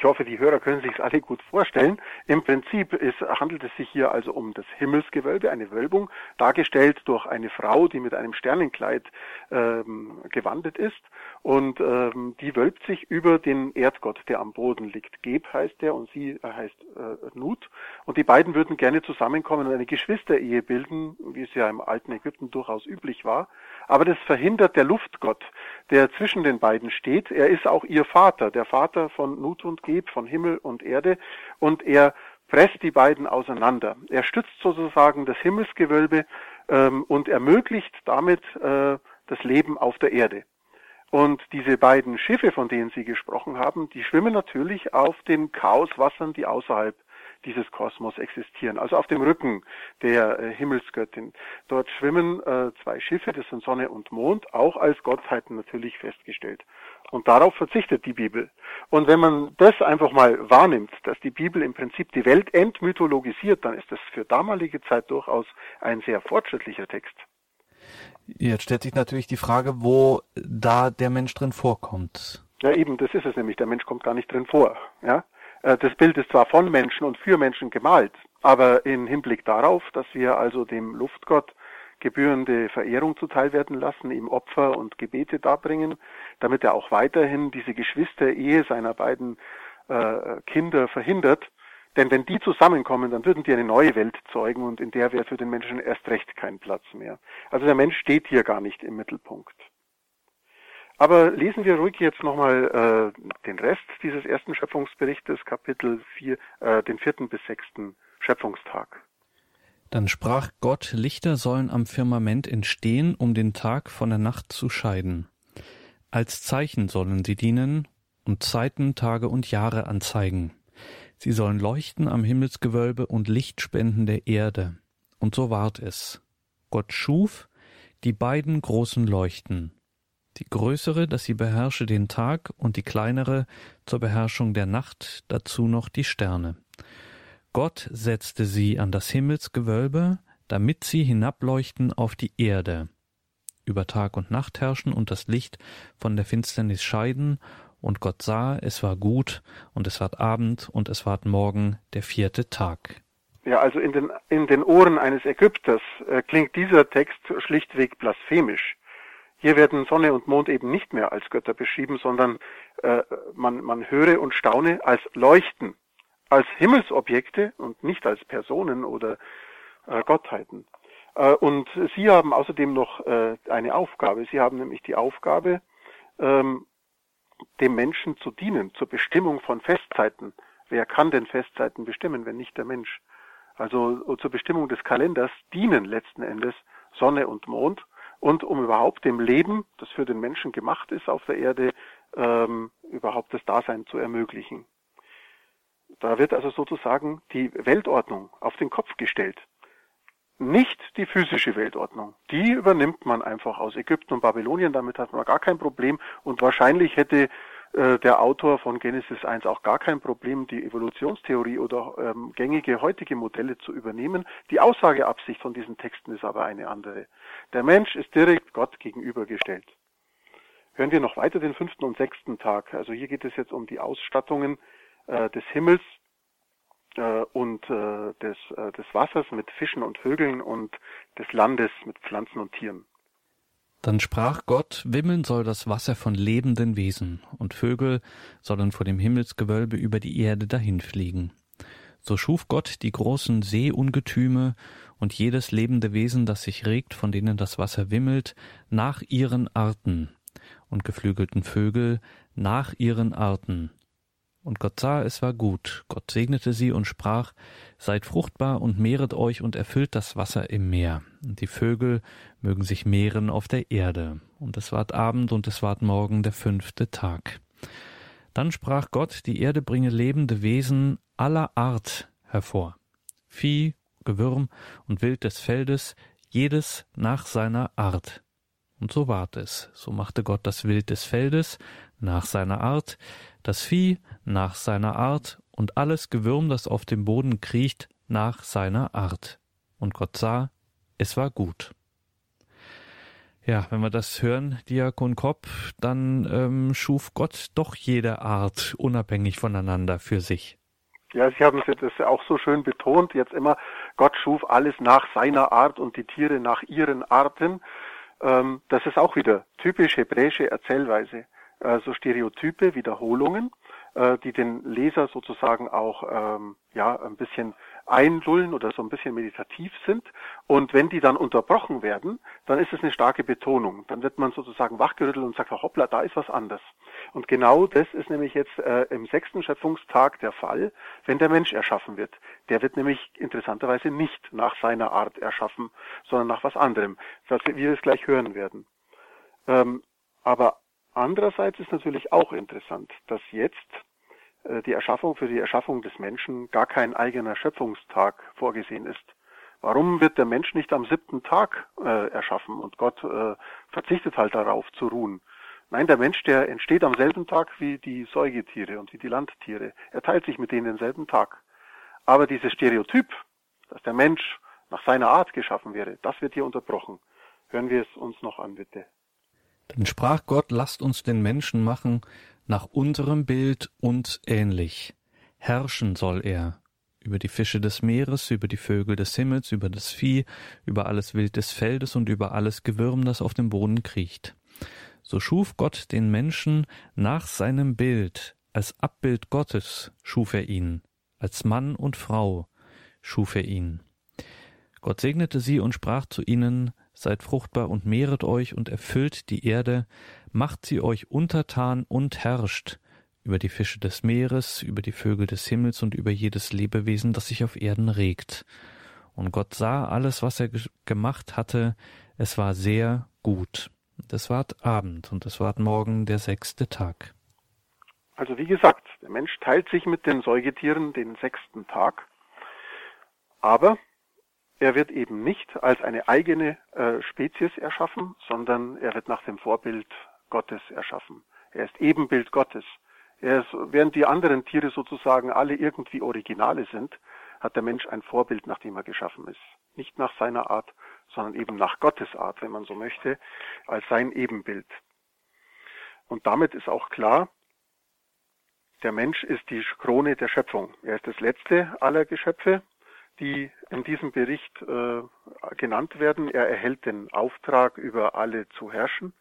Ich hoffe, die Hörer können sich es alle gut vorstellen. Im Prinzip ist, handelt es sich hier also um das Himmelsgewölbe, eine Wölbung, dargestellt durch eine Frau, die mit einem Sternenkleid ähm, gewandet ist. Und ähm, die wölbt sich über den Erdgott, der am Boden liegt. Geb heißt der und sie heißt äh, Nut. Und die beiden würden gerne zusammenkommen und eine Geschwisterehe bilden, wie es ja im alten Ägypten durchaus üblich war. Aber das verhindert der Luftgott, der zwischen den beiden steht. Er ist auch ihr Vater, der Vater von Nut und Geb, von Himmel und Erde. Und er presst die beiden auseinander. Er stützt sozusagen das Himmelsgewölbe ähm, und ermöglicht damit äh, das Leben auf der Erde. Und diese beiden Schiffe, von denen Sie gesprochen haben, die schwimmen natürlich auf den Chaoswassern, die außerhalb dieses Kosmos existieren, also auf dem Rücken der äh, Himmelsgöttin. Dort schwimmen äh, zwei Schiffe, das sind Sonne und Mond, auch als Gottheiten natürlich festgestellt. Und darauf verzichtet die Bibel. Und wenn man das einfach mal wahrnimmt, dass die Bibel im Prinzip die Welt entmythologisiert, dann ist das für damalige Zeit durchaus ein sehr fortschrittlicher Text. Jetzt stellt sich natürlich die Frage, wo da der Mensch drin vorkommt. Ja, eben, das ist es nämlich. Der Mensch kommt gar nicht drin vor. Ja? Äh, das Bild ist zwar von Menschen und für Menschen gemalt, aber im Hinblick darauf, dass wir also dem Luftgott gebührende Verehrung zuteil werden lassen, ihm Opfer und Gebete darbringen, damit er auch weiterhin diese Geschwister-Ehe seiner beiden äh, Kinder verhindert. Denn wenn die zusammenkommen, dann würden die eine neue Welt zeugen und in der wäre für den Menschen erst recht kein Platz mehr. Also der Mensch steht hier gar nicht im Mittelpunkt. Aber lesen wir ruhig jetzt nochmal äh, den Rest dieses ersten Schöpfungsberichtes, Kapitel 4, äh, den vierten bis sechsten Schöpfungstag. Dann sprach Gott, Lichter sollen am Firmament entstehen, um den Tag von der Nacht zu scheiden. Als Zeichen sollen sie dienen und Zeiten, Tage und Jahre anzeigen. Sie sollen leuchten am Himmelsgewölbe und Licht spenden der Erde. Und so ward es. Gott schuf die beiden großen Leuchten, die größere, dass sie beherrsche den Tag, und die kleinere zur Beherrschung der Nacht, dazu noch die Sterne. Gott setzte sie an das Himmelsgewölbe, damit sie hinableuchten auf die Erde, über Tag und Nacht herrschen und das Licht von der Finsternis scheiden, Und Gott sah, es war gut, und es ward Abend, und es ward Morgen, der vierte Tag. Ja, also in den, in den Ohren eines Ägypters äh, klingt dieser Text schlichtweg blasphemisch. Hier werden Sonne und Mond eben nicht mehr als Götter beschrieben, sondern äh, man, man höre und staune als Leuchten, als Himmelsobjekte und nicht als Personen oder äh, Gottheiten. Äh, und Sie haben außerdem noch äh, eine Aufgabe. Sie haben nämlich die Aufgabe, ähm, dem Menschen zu dienen, zur Bestimmung von Festzeiten. Wer kann denn Festzeiten bestimmen, wenn nicht der Mensch? Also zur Bestimmung des Kalenders dienen letzten Endes Sonne und Mond und um überhaupt dem Leben, das für den Menschen gemacht ist auf der Erde, ähm, überhaupt das Dasein zu ermöglichen. Da wird also sozusagen die Weltordnung auf den Kopf gestellt. Nicht die physische Weltordnung. Die übernimmt man einfach aus Ägypten und Babylonien, damit hat man gar kein Problem und wahrscheinlich hätte der Autor von Genesis 1 auch gar kein Problem, die Evolutionstheorie oder ähm, gängige heutige Modelle zu übernehmen. Die Aussageabsicht von diesen Texten ist aber eine andere. Der Mensch ist direkt Gott gegenübergestellt. Hören wir noch weiter den fünften und sechsten Tag. Also hier geht es jetzt um die Ausstattungen äh, des Himmels äh, und äh, des, äh, des Wassers mit Fischen und Vögeln und des Landes mit Pflanzen und Tieren. Dann sprach Gott, wimmeln soll das Wasser von lebenden Wesen, und Vögel sollen vor dem Himmelsgewölbe über die Erde dahinfliegen. So schuf Gott die großen Seeungetüme und jedes lebende Wesen, das sich regt, von denen das Wasser wimmelt, nach ihren Arten, und geflügelten Vögel nach ihren Arten. Und Gott sah, es war gut. Gott segnete sie und sprach, Seid fruchtbar und mehret euch und erfüllt das Wasser im Meer. Und die Vögel mögen sich mehren auf der Erde. Und es ward Abend und es ward Morgen der fünfte Tag. Dann sprach Gott, die Erde bringe lebende Wesen aller Art hervor. Vieh, Gewürm und Wild des Feldes, jedes nach seiner Art. Und so ward es. So machte Gott das Wild des Feldes nach seiner Art, das Vieh nach seiner Art und alles Gewürm, das auf dem Boden kriecht, nach seiner Art. Und Gott sah, es war gut. Ja, wenn wir das hören, Diakon Kopp, dann ähm, schuf Gott doch jede Art unabhängig voneinander für sich. Ja, Sie haben das auch so schön betont, jetzt immer, Gott schuf alles nach seiner Art und die Tiere nach ihren Arten. Ähm, das ist auch wieder typisch hebräische Erzählweise. Also Stereotype, Wiederholungen, äh, die den Leser sozusagen auch ähm, ja ein bisschen einlullen oder so ein bisschen meditativ sind. Und wenn die dann unterbrochen werden, dann ist es eine starke Betonung. Dann wird man sozusagen wachgerüttelt und sagt, hoppla, da ist was anders. Und genau das ist nämlich jetzt äh, im sechsten Schöpfungstag der Fall, wenn der Mensch erschaffen wird. Der wird nämlich interessanterweise nicht nach seiner Art erschaffen, sondern nach was anderem, was wir es gleich hören werden. Ähm, aber andererseits ist natürlich auch interessant, dass jetzt äh, die Erschaffung für die Erschaffung des Menschen gar kein eigener Schöpfungstag vorgesehen ist. Warum wird der Mensch nicht am siebten Tag äh, erschaffen und Gott äh, verzichtet halt darauf zu ruhen? Nein, der Mensch, der entsteht am selben Tag wie die Säugetiere und wie die Landtiere. Er teilt sich mit denen denselben Tag. Aber dieses Stereotyp, dass der Mensch nach seiner Art geschaffen wäre, das wird hier unterbrochen. Hören wir es uns noch an, bitte. Dann sprach Gott, lasst uns den Menschen machen nach unserem Bild uns ähnlich. Herrschen soll er über die Fische des Meeres, über die Vögel des Himmels, über das Vieh, über alles Wild des Feldes und über alles Gewürm, das auf dem Boden kriecht. So schuf Gott den Menschen nach seinem Bild, als Abbild Gottes schuf er ihn, als Mann und Frau schuf er ihn. Gott segnete sie und sprach zu ihnen, Seid fruchtbar und mehret euch und erfüllt die Erde, macht sie euch untertan und herrscht über die Fische des Meeres, über die Vögel des Himmels und über jedes Lebewesen, das sich auf Erden regt. Und Gott sah alles, was er gemacht hatte, es war sehr gut. Es ward Abend und es ward morgen der sechste Tag. Also wie gesagt, der Mensch teilt sich mit den Säugetieren den sechsten Tag, aber er wird eben nicht als eine eigene äh, Spezies erschaffen, sondern er wird nach dem Vorbild Gottes erschaffen. Er ist Ebenbild Gottes. Er ist, während die anderen Tiere sozusagen alle irgendwie Originale sind, hat der Mensch ein Vorbild, nach dem er geschaffen ist. Nicht nach seiner Art, sondern eben nach Gottes Art, wenn man so möchte, als sein Ebenbild. Und damit ist auch klar, Der Mensch ist die Krone der Schöpfung. Er ist das letzte aller Geschöpfe, die in diesem Bericht äh, genannt werden. Er erhält den Auftrag, über alle zu herrschen.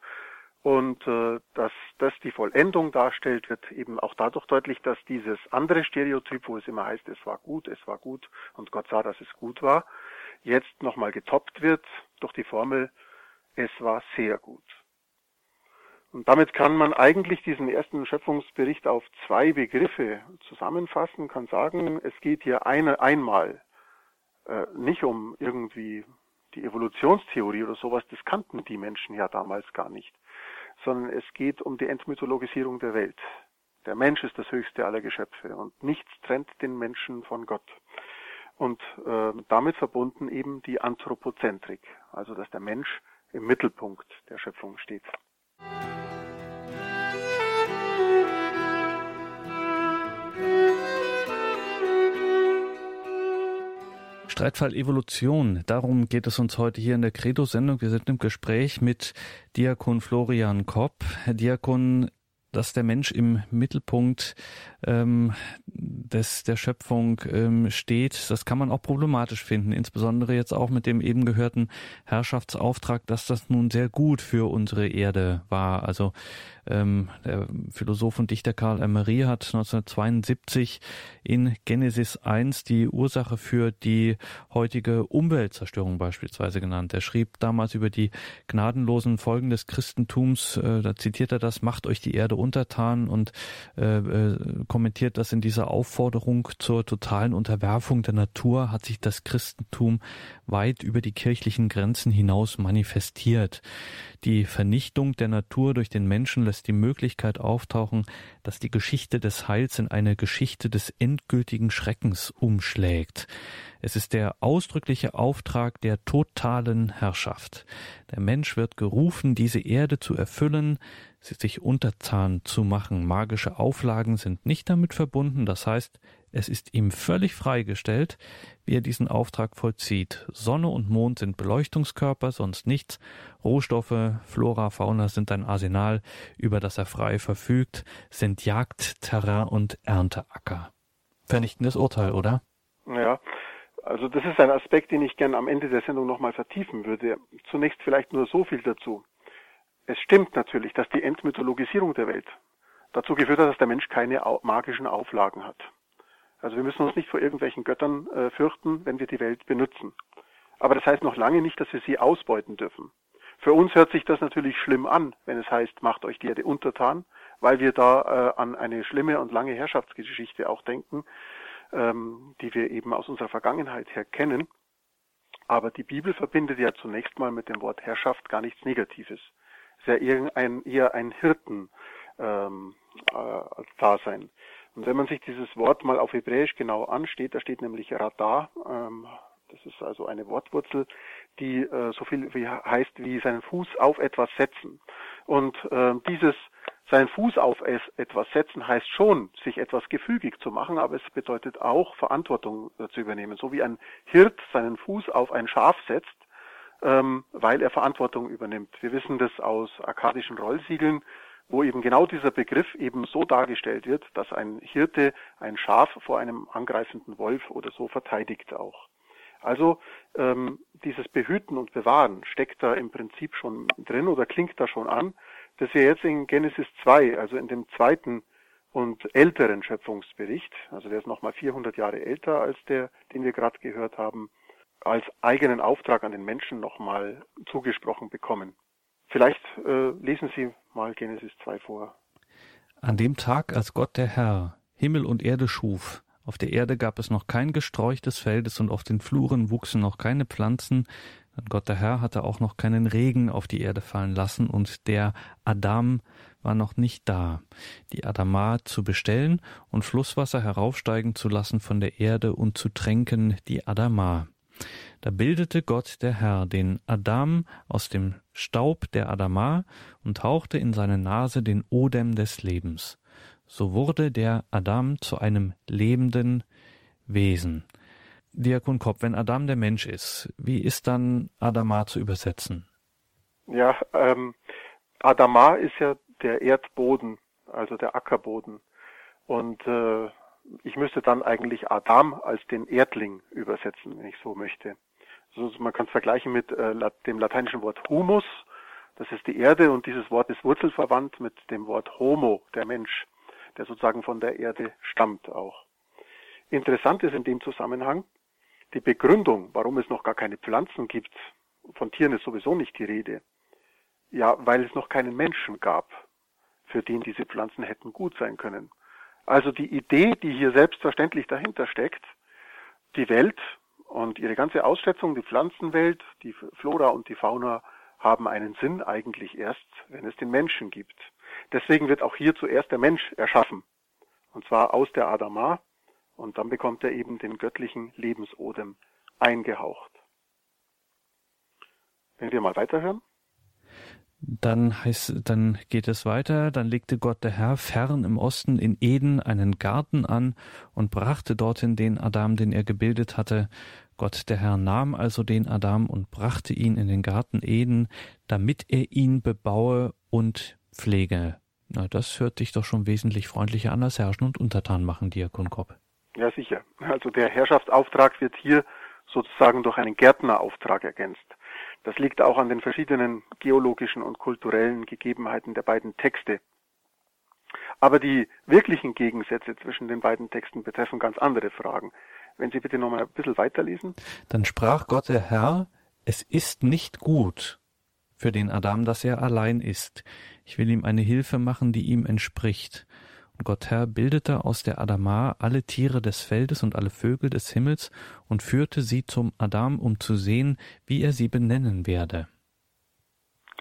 Und äh, dass das die Vollendung darstellt, wird eben auch dadurch deutlich, dass dieses andere Stereotyp, wo es immer heißt, es war gut, es war gut und Gott sah, dass es gut war, jetzt nochmal getoppt wird durch die Formel, es war sehr gut. Und damit kann man eigentlich diesen ersten Schöpfungsbericht auf zwei Begriffe zusammenfassen, kann sagen, es geht hier eine, einmal äh, nicht um irgendwie die Evolutionstheorie oder sowas, das kannten die Menschen ja damals gar nicht, sondern es geht um die Entmythologisierung der Welt. Der Mensch ist das höchste aller Geschöpfe und nichts trennt den Menschen von Gott. Und äh, damit verbunden eben die Anthropozentrik, also dass der Mensch im Mittelpunkt der Schöpfung steht. Streitfall Evolution, darum geht es uns heute hier in der Credo-Sendung. Wir sind im Gespräch mit Diakon Florian Kopp. Herr Diakon, dass der Mensch im Mittelpunkt ähm, des, der Schöpfung ähm, steht, das kann man auch problematisch finden, insbesondere jetzt auch mit dem eben gehörten Herrschaftsauftrag, dass das nun sehr gut für unsere Erde war. Also ähm, der Philosoph und Dichter Karl Emery hat 1972 in Genesis 1 die Ursache für die heutige Umweltzerstörung beispielsweise genannt. Er schrieb damals über die gnadenlosen Folgen des Christentums, äh, da zitiert er das, macht euch die Erde untertan und äh, äh, kommentiert das in dieser Aufforderung zur totalen Unterwerfung der Natur hat sich das Christentum weit über die kirchlichen Grenzen hinaus manifestiert. Die Vernichtung der Natur durch den Menschen lässt die Möglichkeit auftauchen, dass die Geschichte des Heils in eine Geschichte des endgültigen Schreckens umschlägt. Es ist der ausdrückliche Auftrag der totalen Herrschaft. Der Mensch wird gerufen, diese Erde zu erfüllen, sie sich untertan zu machen. Magische Auflagen sind nicht damit verbunden, das heißt, es ist ihm völlig freigestellt, wie er diesen Auftrag vollzieht. Sonne und Mond sind Beleuchtungskörper, sonst nichts. Rohstoffe, Flora, Fauna sind ein Arsenal, über das er frei verfügt, sind Jagd, Terrain und Ernteacker. Vernichtendes Urteil, oder? Ja, also das ist ein Aspekt, den ich gern am Ende der Sendung nochmal vertiefen würde. Zunächst vielleicht nur so viel dazu. Es stimmt natürlich, dass die Entmythologisierung der Welt dazu geführt hat, dass der Mensch keine magischen Auflagen hat. Also wir müssen uns nicht vor irgendwelchen Göttern äh, fürchten, wenn wir die Welt benutzen. Aber das heißt noch lange nicht, dass wir sie ausbeuten dürfen. Für uns hört sich das natürlich schlimm an, wenn es heißt, macht euch die Erde untertan, weil wir da äh, an eine schlimme und lange Herrschaftsgeschichte auch denken, ähm, die wir eben aus unserer Vergangenheit her kennen. Aber die Bibel verbindet ja zunächst mal mit dem Wort Herrschaft gar nichts Negatives. Es ist ja eher ein, eher ein Hirten ähm, äh, Dasein. Und wenn man sich dieses Wort mal auf Hebräisch genau ansteht, da steht nämlich Radar, ähm, das ist also eine Wortwurzel, die äh, so viel wie heißt wie seinen Fuß auf etwas setzen. Und äh, dieses seinen Fuß auf es, etwas setzen heißt schon, sich etwas gefügig zu machen, aber es bedeutet auch Verantwortung äh, zu übernehmen. So wie ein Hirt seinen Fuß auf ein Schaf setzt, ähm, weil er Verantwortung übernimmt. Wir wissen das aus arkadischen Rollsiegeln wo eben genau dieser Begriff eben so dargestellt wird, dass ein Hirte ein Schaf vor einem angreifenden Wolf oder so verteidigt auch. Also ähm, dieses Behüten und Bewahren steckt da im Prinzip schon drin oder klingt da schon an, dass wir jetzt in Genesis 2, also in dem zweiten und älteren Schöpfungsbericht, also der ist nochmal 400 Jahre älter als der, den wir gerade gehört haben, als eigenen Auftrag an den Menschen nochmal zugesprochen bekommen. Vielleicht äh, lesen Sie mal Genesis 2 vor. An dem Tag, als Gott der Herr Himmel und Erde schuf, auf der Erde gab es noch kein Gesträuch des Feldes und auf den Fluren wuchsen noch keine Pflanzen, denn Gott der Herr hatte auch noch keinen Regen auf die Erde fallen lassen und der Adam war noch nicht da, die Adama zu bestellen und Flusswasser heraufsteigen zu lassen von der Erde und zu tränken die Adama. Da bildete Gott der Herr den Adam aus dem Staub der Adama und hauchte in seine Nase den Odem des Lebens. So wurde der Adam zu einem lebenden Wesen. Diakon Kopp, wenn Adam der Mensch ist, wie ist dann Adama zu übersetzen? Ja, ähm, Adama ist ja der Erdboden, also der Ackerboden. Und äh, ich müsste dann eigentlich Adam als den Erdling übersetzen, wenn ich so möchte. Also man kann es vergleichen mit äh, dem lateinischen Wort humus, das ist die Erde und dieses Wort ist wurzelverwandt mit dem Wort homo, der Mensch, der sozusagen von der Erde stammt auch. Interessant ist in dem Zusammenhang die Begründung, warum es noch gar keine Pflanzen gibt. Von Tieren ist sowieso nicht die Rede. Ja, weil es noch keinen Menschen gab, für den diese Pflanzen hätten gut sein können. Also die Idee, die hier selbstverständlich dahinter steckt, die Welt und ihre ganze Ausschätzung, die Pflanzenwelt, die Flora und die Fauna haben einen Sinn eigentlich erst, wenn es den Menschen gibt. Deswegen wird auch hier zuerst der Mensch erschaffen. Und zwar aus der Adama. Und dann bekommt er eben den göttlichen Lebensodem eingehaucht. Wenn wir mal weiterhören. Dann heißt, dann geht es weiter. Dann legte Gott der Herr fern im Osten in Eden einen Garten an und brachte dorthin den Adam, den er gebildet hatte. Gott der Herr nahm also den Adam und brachte ihn in den Garten Eden, damit er ihn bebaue und pflege. Na, das hört sich doch schon wesentlich freundlicher an als Herrschen und Untertan machen, Diakon Kopp. Ja, sicher. Also der Herrschaftsauftrag wird hier sozusagen durch einen Gärtnerauftrag ergänzt. Das liegt auch an den verschiedenen geologischen und kulturellen Gegebenheiten der beiden Texte. Aber die wirklichen Gegensätze zwischen den beiden Texten betreffen ganz andere Fragen. Wenn Sie bitte noch mal ein bisschen weiterlesen. Dann sprach Gott der Herr, es ist nicht gut für den Adam, dass er allein ist. Ich will ihm eine Hilfe machen, die ihm entspricht. Gott Herr bildete aus der Adama alle Tiere des Feldes und alle Vögel des Himmels und führte sie zum Adam, um zu sehen, wie er sie benennen werde.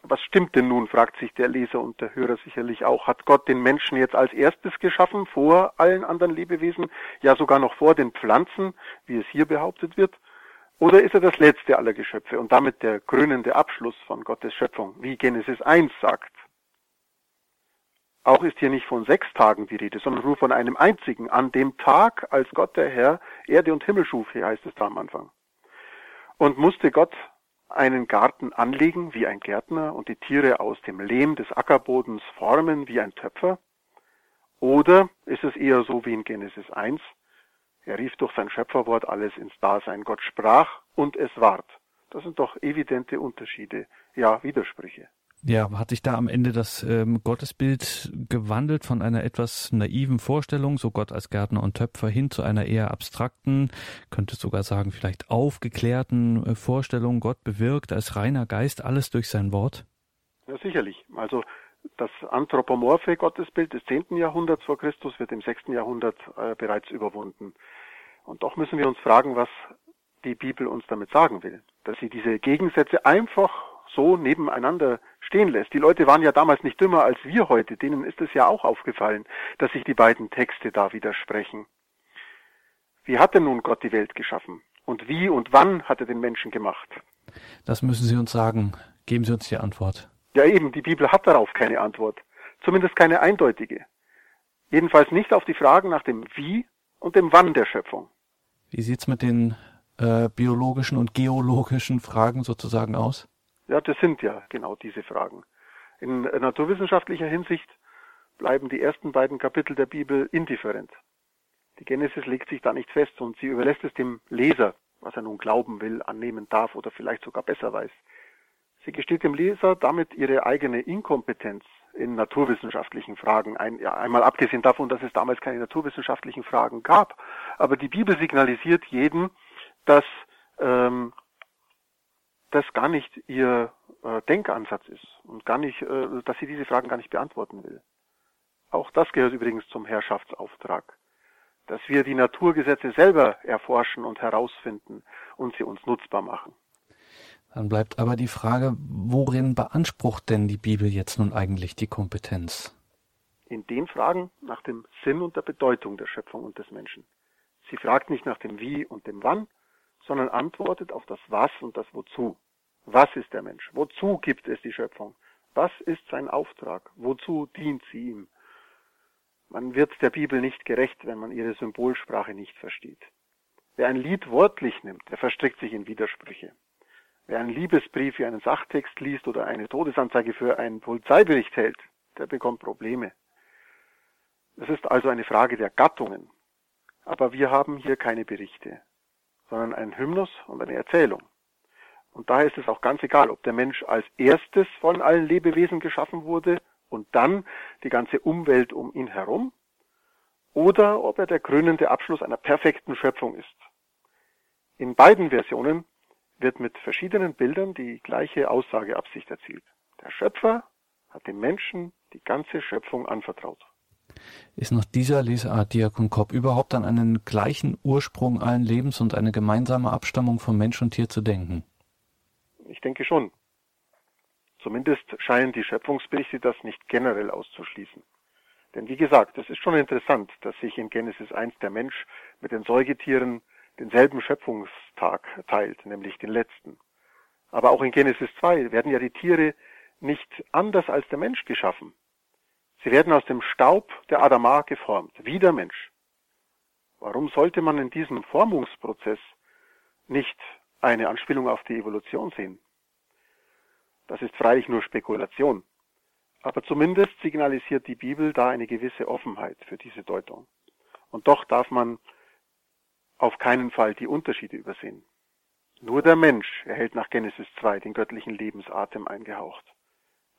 Was stimmt denn nun, fragt sich der Leser und der Hörer sicherlich auch. Hat Gott den Menschen jetzt als erstes geschaffen, vor allen anderen Lebewesen, ja sogar noch vor den Pflanzen, wie es hier behauptet wird? Oder ist er das letzte aller Geschöpfe und damit der krönende Abschluss von Gottes Schöpfung, wie Genesis 1 sagt? Auch ist hier nicht von sechs Tagen die Rede, sondern nur von einem einzigen, an dem Tag, als Gott der Herr Erde und Himmel schuf, hier heißt es da am Anfang. Und musste Gott einen Garten anlegen wie ein Gärtner und die Tiere aus dem Lehm des Ackerbodens formen wie ein Töpfer? Oder ist es eher so wie in Genesis 1? Er rief durch sein Schöpferwort alles ins Dasein. Gott sprach und es ward. Das sind doch evidente Unterschiede, ja Widersprüche. Ja, hat sich da am Ende das ähm, Gottesbild gewandelt von einer etwas naiven Vorstellung, so Gott als Gärtner und Töpfer, hin zu einer eher abstrakten, könnte sogar sagen, vielleicht aufgeklärten äh, Vorstellung, Gott bewirkt als reiner Geist alles durch sein Wort? Ja, sicherlich. Also das anthropomorphe Gottesbild des 10. Jahrhunderts vor Christus wird im 6. Jahrhundert äh, bereits überwunden. Und doch müssen wir uns fragen, was die Bibel uns damit sagen will. Dass sie diese Gegensätze einfach so nebeneinander stehen lässt. Die Leute waren ja damals nicht dümmer als wir heute, denen ist es ja auch aufgefallen, dass sich die beiden Texte da widersprechen. Wie hat denn nun Gott die Welt geschaffen? Und wie und wann hat er den Menschen gemacht? Das müssen Sie uns sagen. Geben Sie uns die Antwort. Ja eben, die Bibel hat darauf keine Antwort. Zumindest keine eindeutige. Jedenfalls nicht auf die Fragen nach dem Wie und dem Wann der Schöpfung. Wie sieht's mit den äh, biologischen und geologischen Fragen sozusagen aus? Ja, das sind ja genau diese Fragen. In naturwissenschaftlicher Hinsicht bleiben die ersten beiden Kapitel der Bibel indifferent. Die Genesis legt sich da nicht fest und sie überlässt es dem Leser, was er nun glauben will, annehmen darf oder vielleicht sogar besser weiß. Sie gesteht dem Leser damit ihre eigene Inkompetenz in naturwissenschaftlichen Fragen ein, ja, einmal abgesehen davon, dass es damals keine naturwissenschaftlichen Fragen gab. Aber die Bibel signalisiert jedem, dass ähm, das gar nicht ihr äh, Denkansatz ist und gar nicht, äh, dass sie diese Fragen gar nicht beantworten will. Auch das gehört übrigens zum Herrschaftsauftrag, dass wir die Naturgesetze selber erforschen und herausfinden und sie uns nutzbar machen. Dann bleibt aber die Frage, worin beansprucht denn die Bibel jetzt nun eigentlich die Kompetenz? In den Fragen nach dem Sinn und der Bedeutung der Schöpfung und des Menschen. Sie fragt nicht nach dem Wie und dem Wann, sondern antwortet auf das Was und das Wozu. Was ist der Mensch? Wozu gibt es die Schöpfung? Was ist sein Auftrag? Wozu dient sie ihm? Man wird der Bibel nicht gerecht, wenn man ihre Symbolsprache nicht versteht. Wer ein Lied wortlich nimmt, der verstrickt sich in Widersprüche. Wer einen Liebesbrief für einen Sachtext liest oder eine Todesanzeige für einen Polizeibericht hält, der bekommt Probleme. Es ist also eine Frage der Gattungen. Aber wir haben hier keine Berichte, sondern einen Hymnus und eine Erzählung. Und daher ist es auch ganz egal, ob der Mensch als erstes von allen Lebewesen geschaffen wurde und dann die ganze Umwelt um ihn herum, oder ob er der krönende Abschluss einer perfekten Schöpfung ist. In beiden Versionen wird mit verschiedenen Bildern die gleiche Aussageabsicht erzielt. Der Schöpfer hat dem Menschen die ganze Schöpfung anvertraut. Ist nach dieser Lesart Diakon Kopp überhaupt an einen gleichen Ursprung allen Lebens und eine gemeinsame Abstammung von Mensch und Tier zu denken? Ich denke schon. Zumindest scheinen die Schöpfungsberichte das nicht generell auszuschließen. Denn wie gesagt, es ist schon interessant, dass sich in Genesis 1 der Mensch mit den Säugetieren denselben Schöpfungstag teilt, nämlich den letzten. Aber auch in Genesis 2 werden ja die Tiere nicht anders als der Mensch geschaffen. Sie werden aus dem Staub der Adama geformt, wie der Mensch. Warum sollte man in diesem Formungsprozess nicht eine Anspielung auf die Evolution sehen? Das ist freilich nur Spekulation. Aber zumindest signalisiert die Bibel da eine gewisse Offenheit für diese Deutung. Und doch darf man auf keinen Fall die Unterschiede übersehen. Nur der Mensch erhält nach Genesis 2 den göttlichen Lebensatem eingehaucht.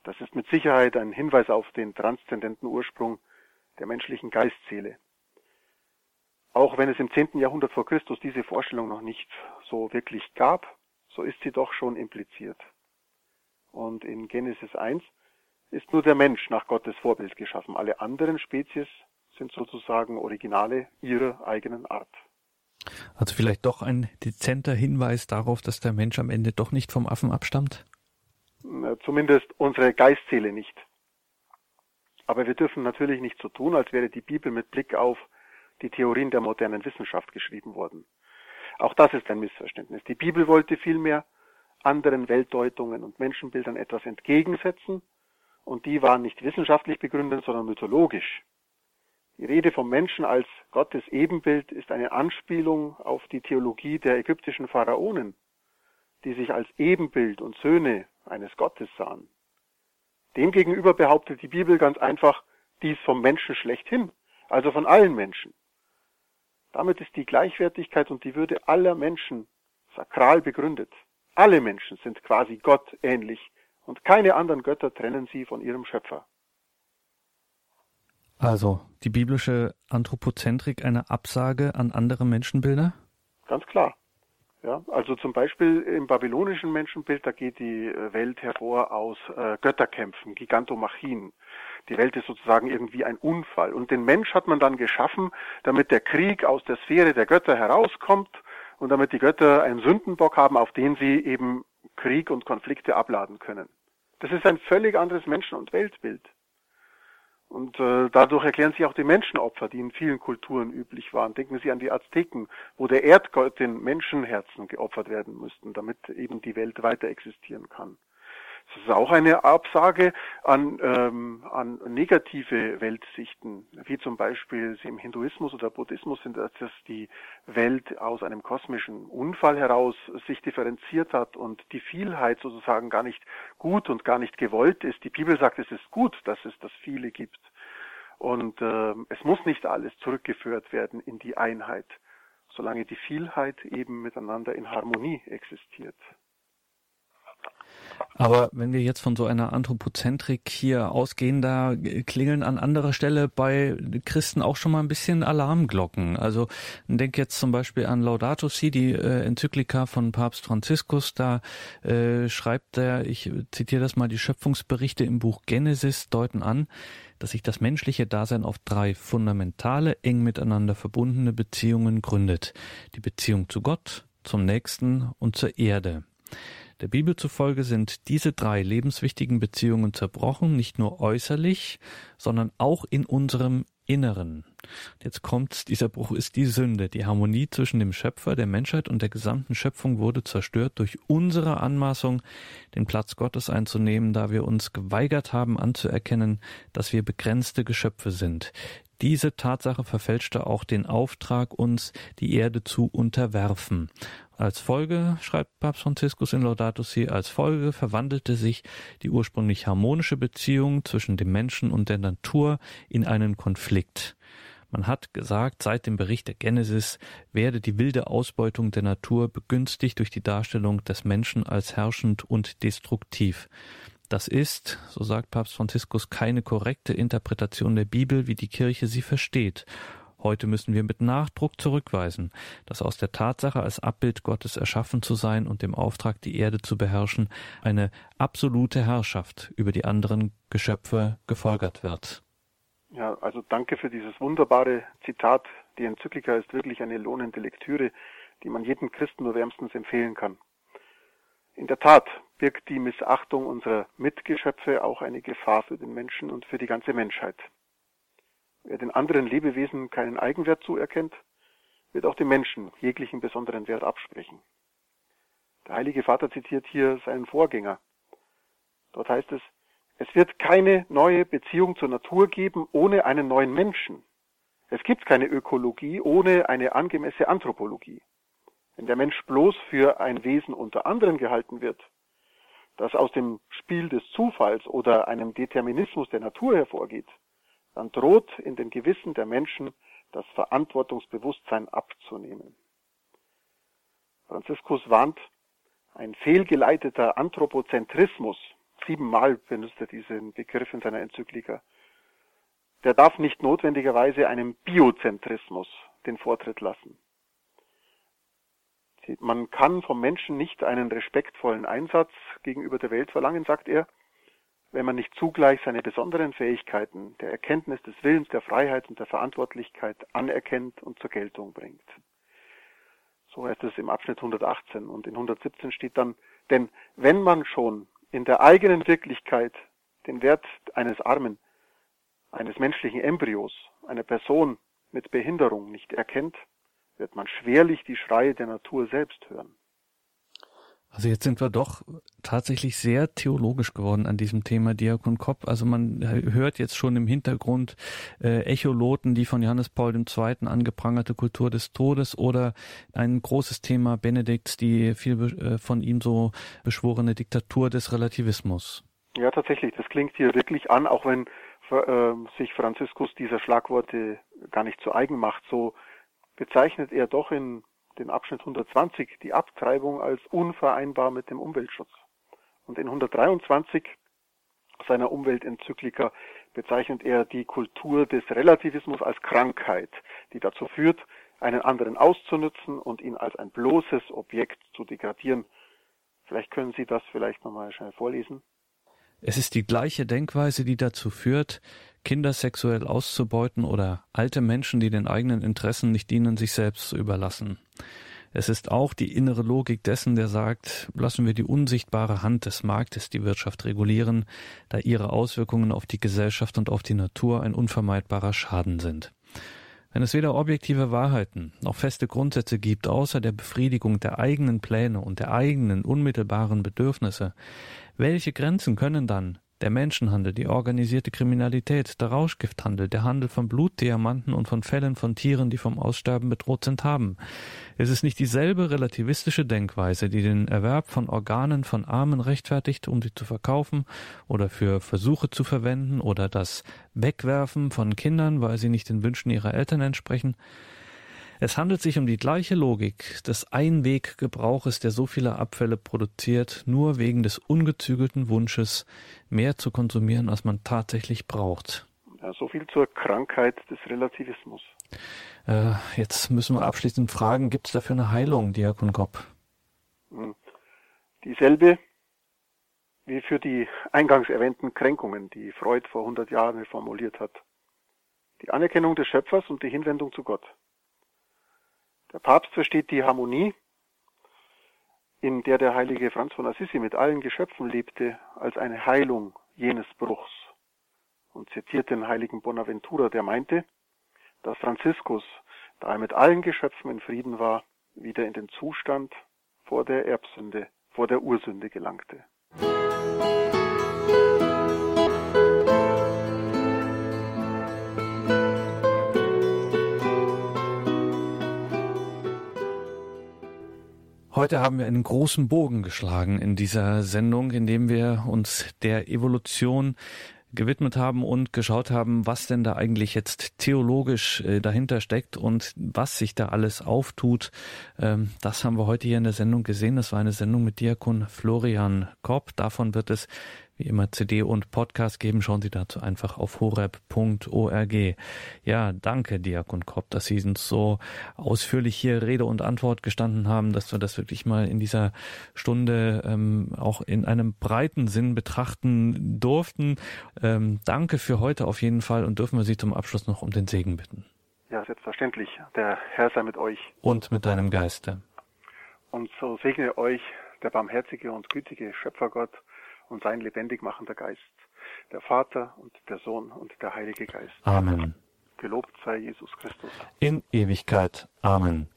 Das ist mit Sicherheit ein Hinweis auf den transzendenten Ursprung der menschlichen Geistseele. Auch wenn es im 10. Jahrhundert vor Christus diese Vorstellung noch nicht so wirklich gab, so ist sie doch schon impliziert. Und in Genesis 1 ist nur der Mensch nach Gottes Vorbild geschaffen. Alle anderen Spezies sind sozusagen Originale ihrer eigenen Art. Also vielleicht doch ein dezenter Hinweis darauf, dass der Mensch am Ende doch nicht vom Affen abstammt? Zumindest unsere Geistseele nicht. Aber wir dürfen natürlich nicht so tun, als wäre die Bibel mit Blick auf die Theorien der modernen Wissenschaft geschrieben worden. Auch das ist ein Missverständnis. Die Bibel wollte vielmehr anderen Weltdeutungen und Menschenbildern etwas entgegensetzen, und die waren nicht wissenschaftlich begründet, sondern mythologisch. Die Rede vom Menschen als Gottes Ebenbild ist eine Anspielung auf die Theologie der ägyptischen Pharaonen, die sich als Ebenbild und Söhne eines Gottes sahen. Demgegenüber behauptet die Bibel ganz einfach dies vom Menschen schlechthin, also von allen Menschen. Damit ist die Gleichwertigkeit und die Würde aller Menschen sakral begründet. Alle Menschen sind quasi Gott ähnlich und keine anderen Götter trennen sie von ihrem Schöpfer. Also die biblische Anthropozentrik eine Absage an andere Menschenbilder? Ganz klar. Ja, also zum Beispiel im babylonischen Menschenbild, da geht die äh, Welt hervor aus äh, Götterkämpfen, Gigantomachien. Die Welt ist sozusagen irgendwie ein Unfall. Und den Mensch hat man dann geschaffen, damit der Krieg aus der Sphäre der Götter herauskommt und damit die Götter einen Sündenbock haben, auf den sie eben Krieg und Konflikte abladen können. Das ist ein völlig anderes Menschen- und Weltbild. Und äh, dadurch erklären sich auch die Menschenopfer, die in vielen Kulturen üblich waren. Denken Sie an die Azteken, wo der Erdgott den Menschenherzen geopfert werden müssten, damit eben die Welt weiter existieren kann. Das ist auch eine Absage an, ähm, an negative Weltsichten, wie zum Beispiel im Hinduismus oder Buddhismus sind, dass die Welt aus einem kosmischen Unfall heraus sich differenziert hat und die Vielheit sozusagen gar nicht gut und gar nicht gewollt ist. Die Bibel sagt, es ist gut, dass es das Viele gibt. Und äh, es muss nicht alles zurückgeführt werden in die Einheit, solange die Vielheit eben miteinander in Harmonie existiert. Aber wenn wir jetzt von so einer Anthropozentrik hier ausgehen, da klingeln an anderer Stelle bei Christen auch schon mal ein bisschen Alarmglocken. Also denk jetzt zum Beispiel an Laudato Si, die äh, Enzyklika von Papst Franziskus. Da äh, schreibt er, ich zitiere das mal, die Schöpfungsberichte im Buch Genesis deuten an, dass sich das menschliche Dasein auf drei fundamentale, eng miteinander verbundene Beziehungen gründet. Die Beziehung zu Gott, zum Nächsten und zur Erde. Der Bibel zufolge sind diese drei lebenswichtigen Beziehungen zerbrochen, nicht nur äußerlich, sondern auch in unserem Inneren. Jetzt kommt, dieser Bruch ist die Sünde. Die Harmonie zwischen dem Schöpfer, der Menschheit und der gesamten Schöpfung wurde zerstört durch unsere Anmaßung, den Platz Gottes einzunehmen, da wir uns geweigert haben anzuerkennen, dass wir begrenzte Geschöpfe sind. Diese Tatsache verfälschte auch den Auftrag, uns die Erde zu unterwerfen. Als Folge, schreibt Papst Franziskus in Laudato Si, als Folge verwandelte sich die ursprünglich harmonische Beziehung zwischen dem Menschen und der Natur in einen Konflikt. Man hat gesagt, seit dem Bericht der Genesis werde die wilde Ausbeutung der Natur begünstigt durch die Darstellung des Menschen als herrschend und destruktiv. Das ist, so sagt Papst Franziskus, keine korrekte Interpretation der Bibel, wie die Kirche sie versteht. Heute müssen wir mit Nachdruck zurückweisen, dass aus der Tatsache, als Abbild Gottes erschaffen zu sein und dem Auftrag, die Erde zu beherrschen, eine absolute Herrschaft über die anderen Geschöpfe gefolgert wird. Ja, also danke für dieses wunderbare Zitat. Die Enzyklika ist wirklich eine lohnende Lektüre, die man jedem Christen nur wärmstens empfehlen kann. In der Tat birgt die Missachtung unserer Mitgeschöpfe auch eine Gefahr für den Menschen und für die ganze Menschheit. Wer den anderen Lebewesen keinen Eigenwert zuerkennt, wird auch dem Menschen jeglichen besonderen Wert absprechen. Der Heilige Vater zitiert hier seinen Vorgänger. Dort heißt es, es wird keine neue Beziehung zur Natur geben ohne einen neuen Menschen. Es gibt keine Ökologie ohne eine angemessene Anthropologie. Wenn der Mensch bloß für ein Wesen unter anderen gehalten wird, das aus dem Spiel des Zufalls oder einem Determinismus der Natur hervorgeht, dann droht in den Gewissen der Menschen das Verantwortungsbewusstsein abzunehmen. Franziskus warnt, ein fehlgeleiteter Anthropozentrismus, siebenmal benutzt er diesen Begriff in seiner Enzyklika, der darf nicht notwendigerweise einem Biozentrismus den Vortritt lassen. Man kann vom Menschen nicht einen respektvollen Einsatz gegenüber der Welt verlangen, sagt er, wenn man nicht zugleich seine besonderen Fähigkeiten der Erkenntnis des Willens, der Freiheit und der Verantwortlichkeit anerkennt und zur Geltung bringt. So heißt es im Abschnitt 118 und in 117 steht dann, denn wenn man schon in der eigenen Wirklichkeit den Wert eines Armen, eines menschlichen Embryos, einer Person mit Behinderung nicht erkennt, wird man schwerlich die Schreie der Natur selbst hören. Also jetzt sind wir doch tatsächlich sehr theologisch geworden an diesem Thema Diakon Kopp. Also man hört jetzt schon im Hintergrund äh, Echoloten, die von Johannes Paul II. angeprangerte Kultur des Todes oder ein großes Thema Benedikts, die viel äh, von ihm so beschworene Diktatur des Relativismus. Ja, tatsächlich. Das klingt hier wirklich an, auch wenn äh, sich Franziskus dieser Schlagworte gar nicht zu eigen macht. So bezeichnet er doch in den Abschnitt 120 die Abtreibung als unvereinbar mit dem Umweltschutz. Und in 123 seiner Umweltenzyklika bezeichnet er die Kultur des Relativismus als Krankheit, die dazu führt, einen anderen auszunutzen und ihn als ein bloßes Objekt zu degradieren. Vielleicht können Sie das vielleicht nochmal schnell vorlesen. Es ist die gleiche Denkweise, die dazu führt, Kinder sexuell auszubeuten oder alte Menschen, die den eigenen Interessen nicht dienen, sich selbst zu überlassen. Es ist auch die innere Logik dessen, der sagt, lassen wir die unsichtbare Hand des Marktes die Wirtschaft regulieren, da ihre Auswirkungen auf die Gesellschaft und auf die Natur ein unvermeidbarer Schaden sind. Wenn es weder objektive Wahrheiten noch feste Grundsätze gibt, außer der Befriedigung der eigenen Pläne und der eigenen unmittelbaren Bedürfnisse, welche Grenzen können dann der Menschenhandel, die organisierte Kriminalität, der Rauschgifthandel, der Handel von Blutdiamanten und von Fällen von Tieren, die vom Aussterben bedroht sind, haben. Es ist nicht dieselbe relativistische Denkweise, die den Erwerb von Organen von Armen rechtfertigt, um sie zu verkaufen oder für Versuche zu verwenden oder das Wegwerfen von Kindern, weil sie nicht den Wünschen ihrer Eltern entsprechen. Es handelt sich um die gleiche Logik des Einweggebrauches, der so viele Abfälle produziert, nur wegen des ungezügelten Wunsches, mehr zu konsumieren, als man tatsächlich braucht. Ja, so viel zur Krankheit des Relativismus. Äh, jetzt müssen wir abschließend fragen, gibt es dafür eine Heilung, Diakon Kopp? Hm. Dieselbe wie für die eingangs erwähnten Kränkungen, die Freud vor 100 Jahren formuliert hat. Die Anerkennung des Schöpfers und die Hinwendung zu Gott. Der Papst versteht die Harmonie, in der der heilige Franz von Assisi mit allen Geschöpfen lebte, als eine Heilung jenes Bruchs und zitiert den heiligen Bonaventura, der meinte, dass Franziskus, da er mit allen Geschöpfen in Frieden war, wieder in den Zustand vor der Erbsünde, vor der Ursünde gelangte. Heute haben wir einen großen Bogen geschlagen in dieser Sendung, indem wir uns der Evolution gewidmet haben und geschaut haben, was denn da eigentlich jetzt theologisch äh, dahinter steckt und was sich da alles auftut. Ähm, das haben wir heute hier in der Sendung gesehen. Das war eine Sendung mit Diakon Florian Kopp. Davon wird es wie immer CD und Podcast geben. Schauen Sie dazu einfach auf horeb.org. Ja, danke, Diakon Kopp, dass Sie uns so ausführlich hier Rede und Antwort gestanden haben, dass wir das wirklich mal in dieser Stunde ähm, auch in einem breiten Sinn betrachten durften. Ähm, danke für heute auf jeden Fall und dürfen wir Sie zum Abschluss noch um den Segen bitten. Ja, selbstverständlich. Der Herr sei mit euch. Und mit deinem Geiste. Und so segne euch der barmherzige und gütige Schöpfergott, und sein lebendig machender Geist, der Vater und der Sohn und der Heilige Geist. Amen. Gelobt sei Jesus Christus. In Ewigkeit. Amen.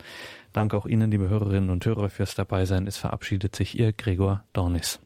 Danke auch Ihnen, liebe Hörerinnen und Hörer, fürs Dabeisein. Es verabschiedet sich Ihr Gregor Dornis.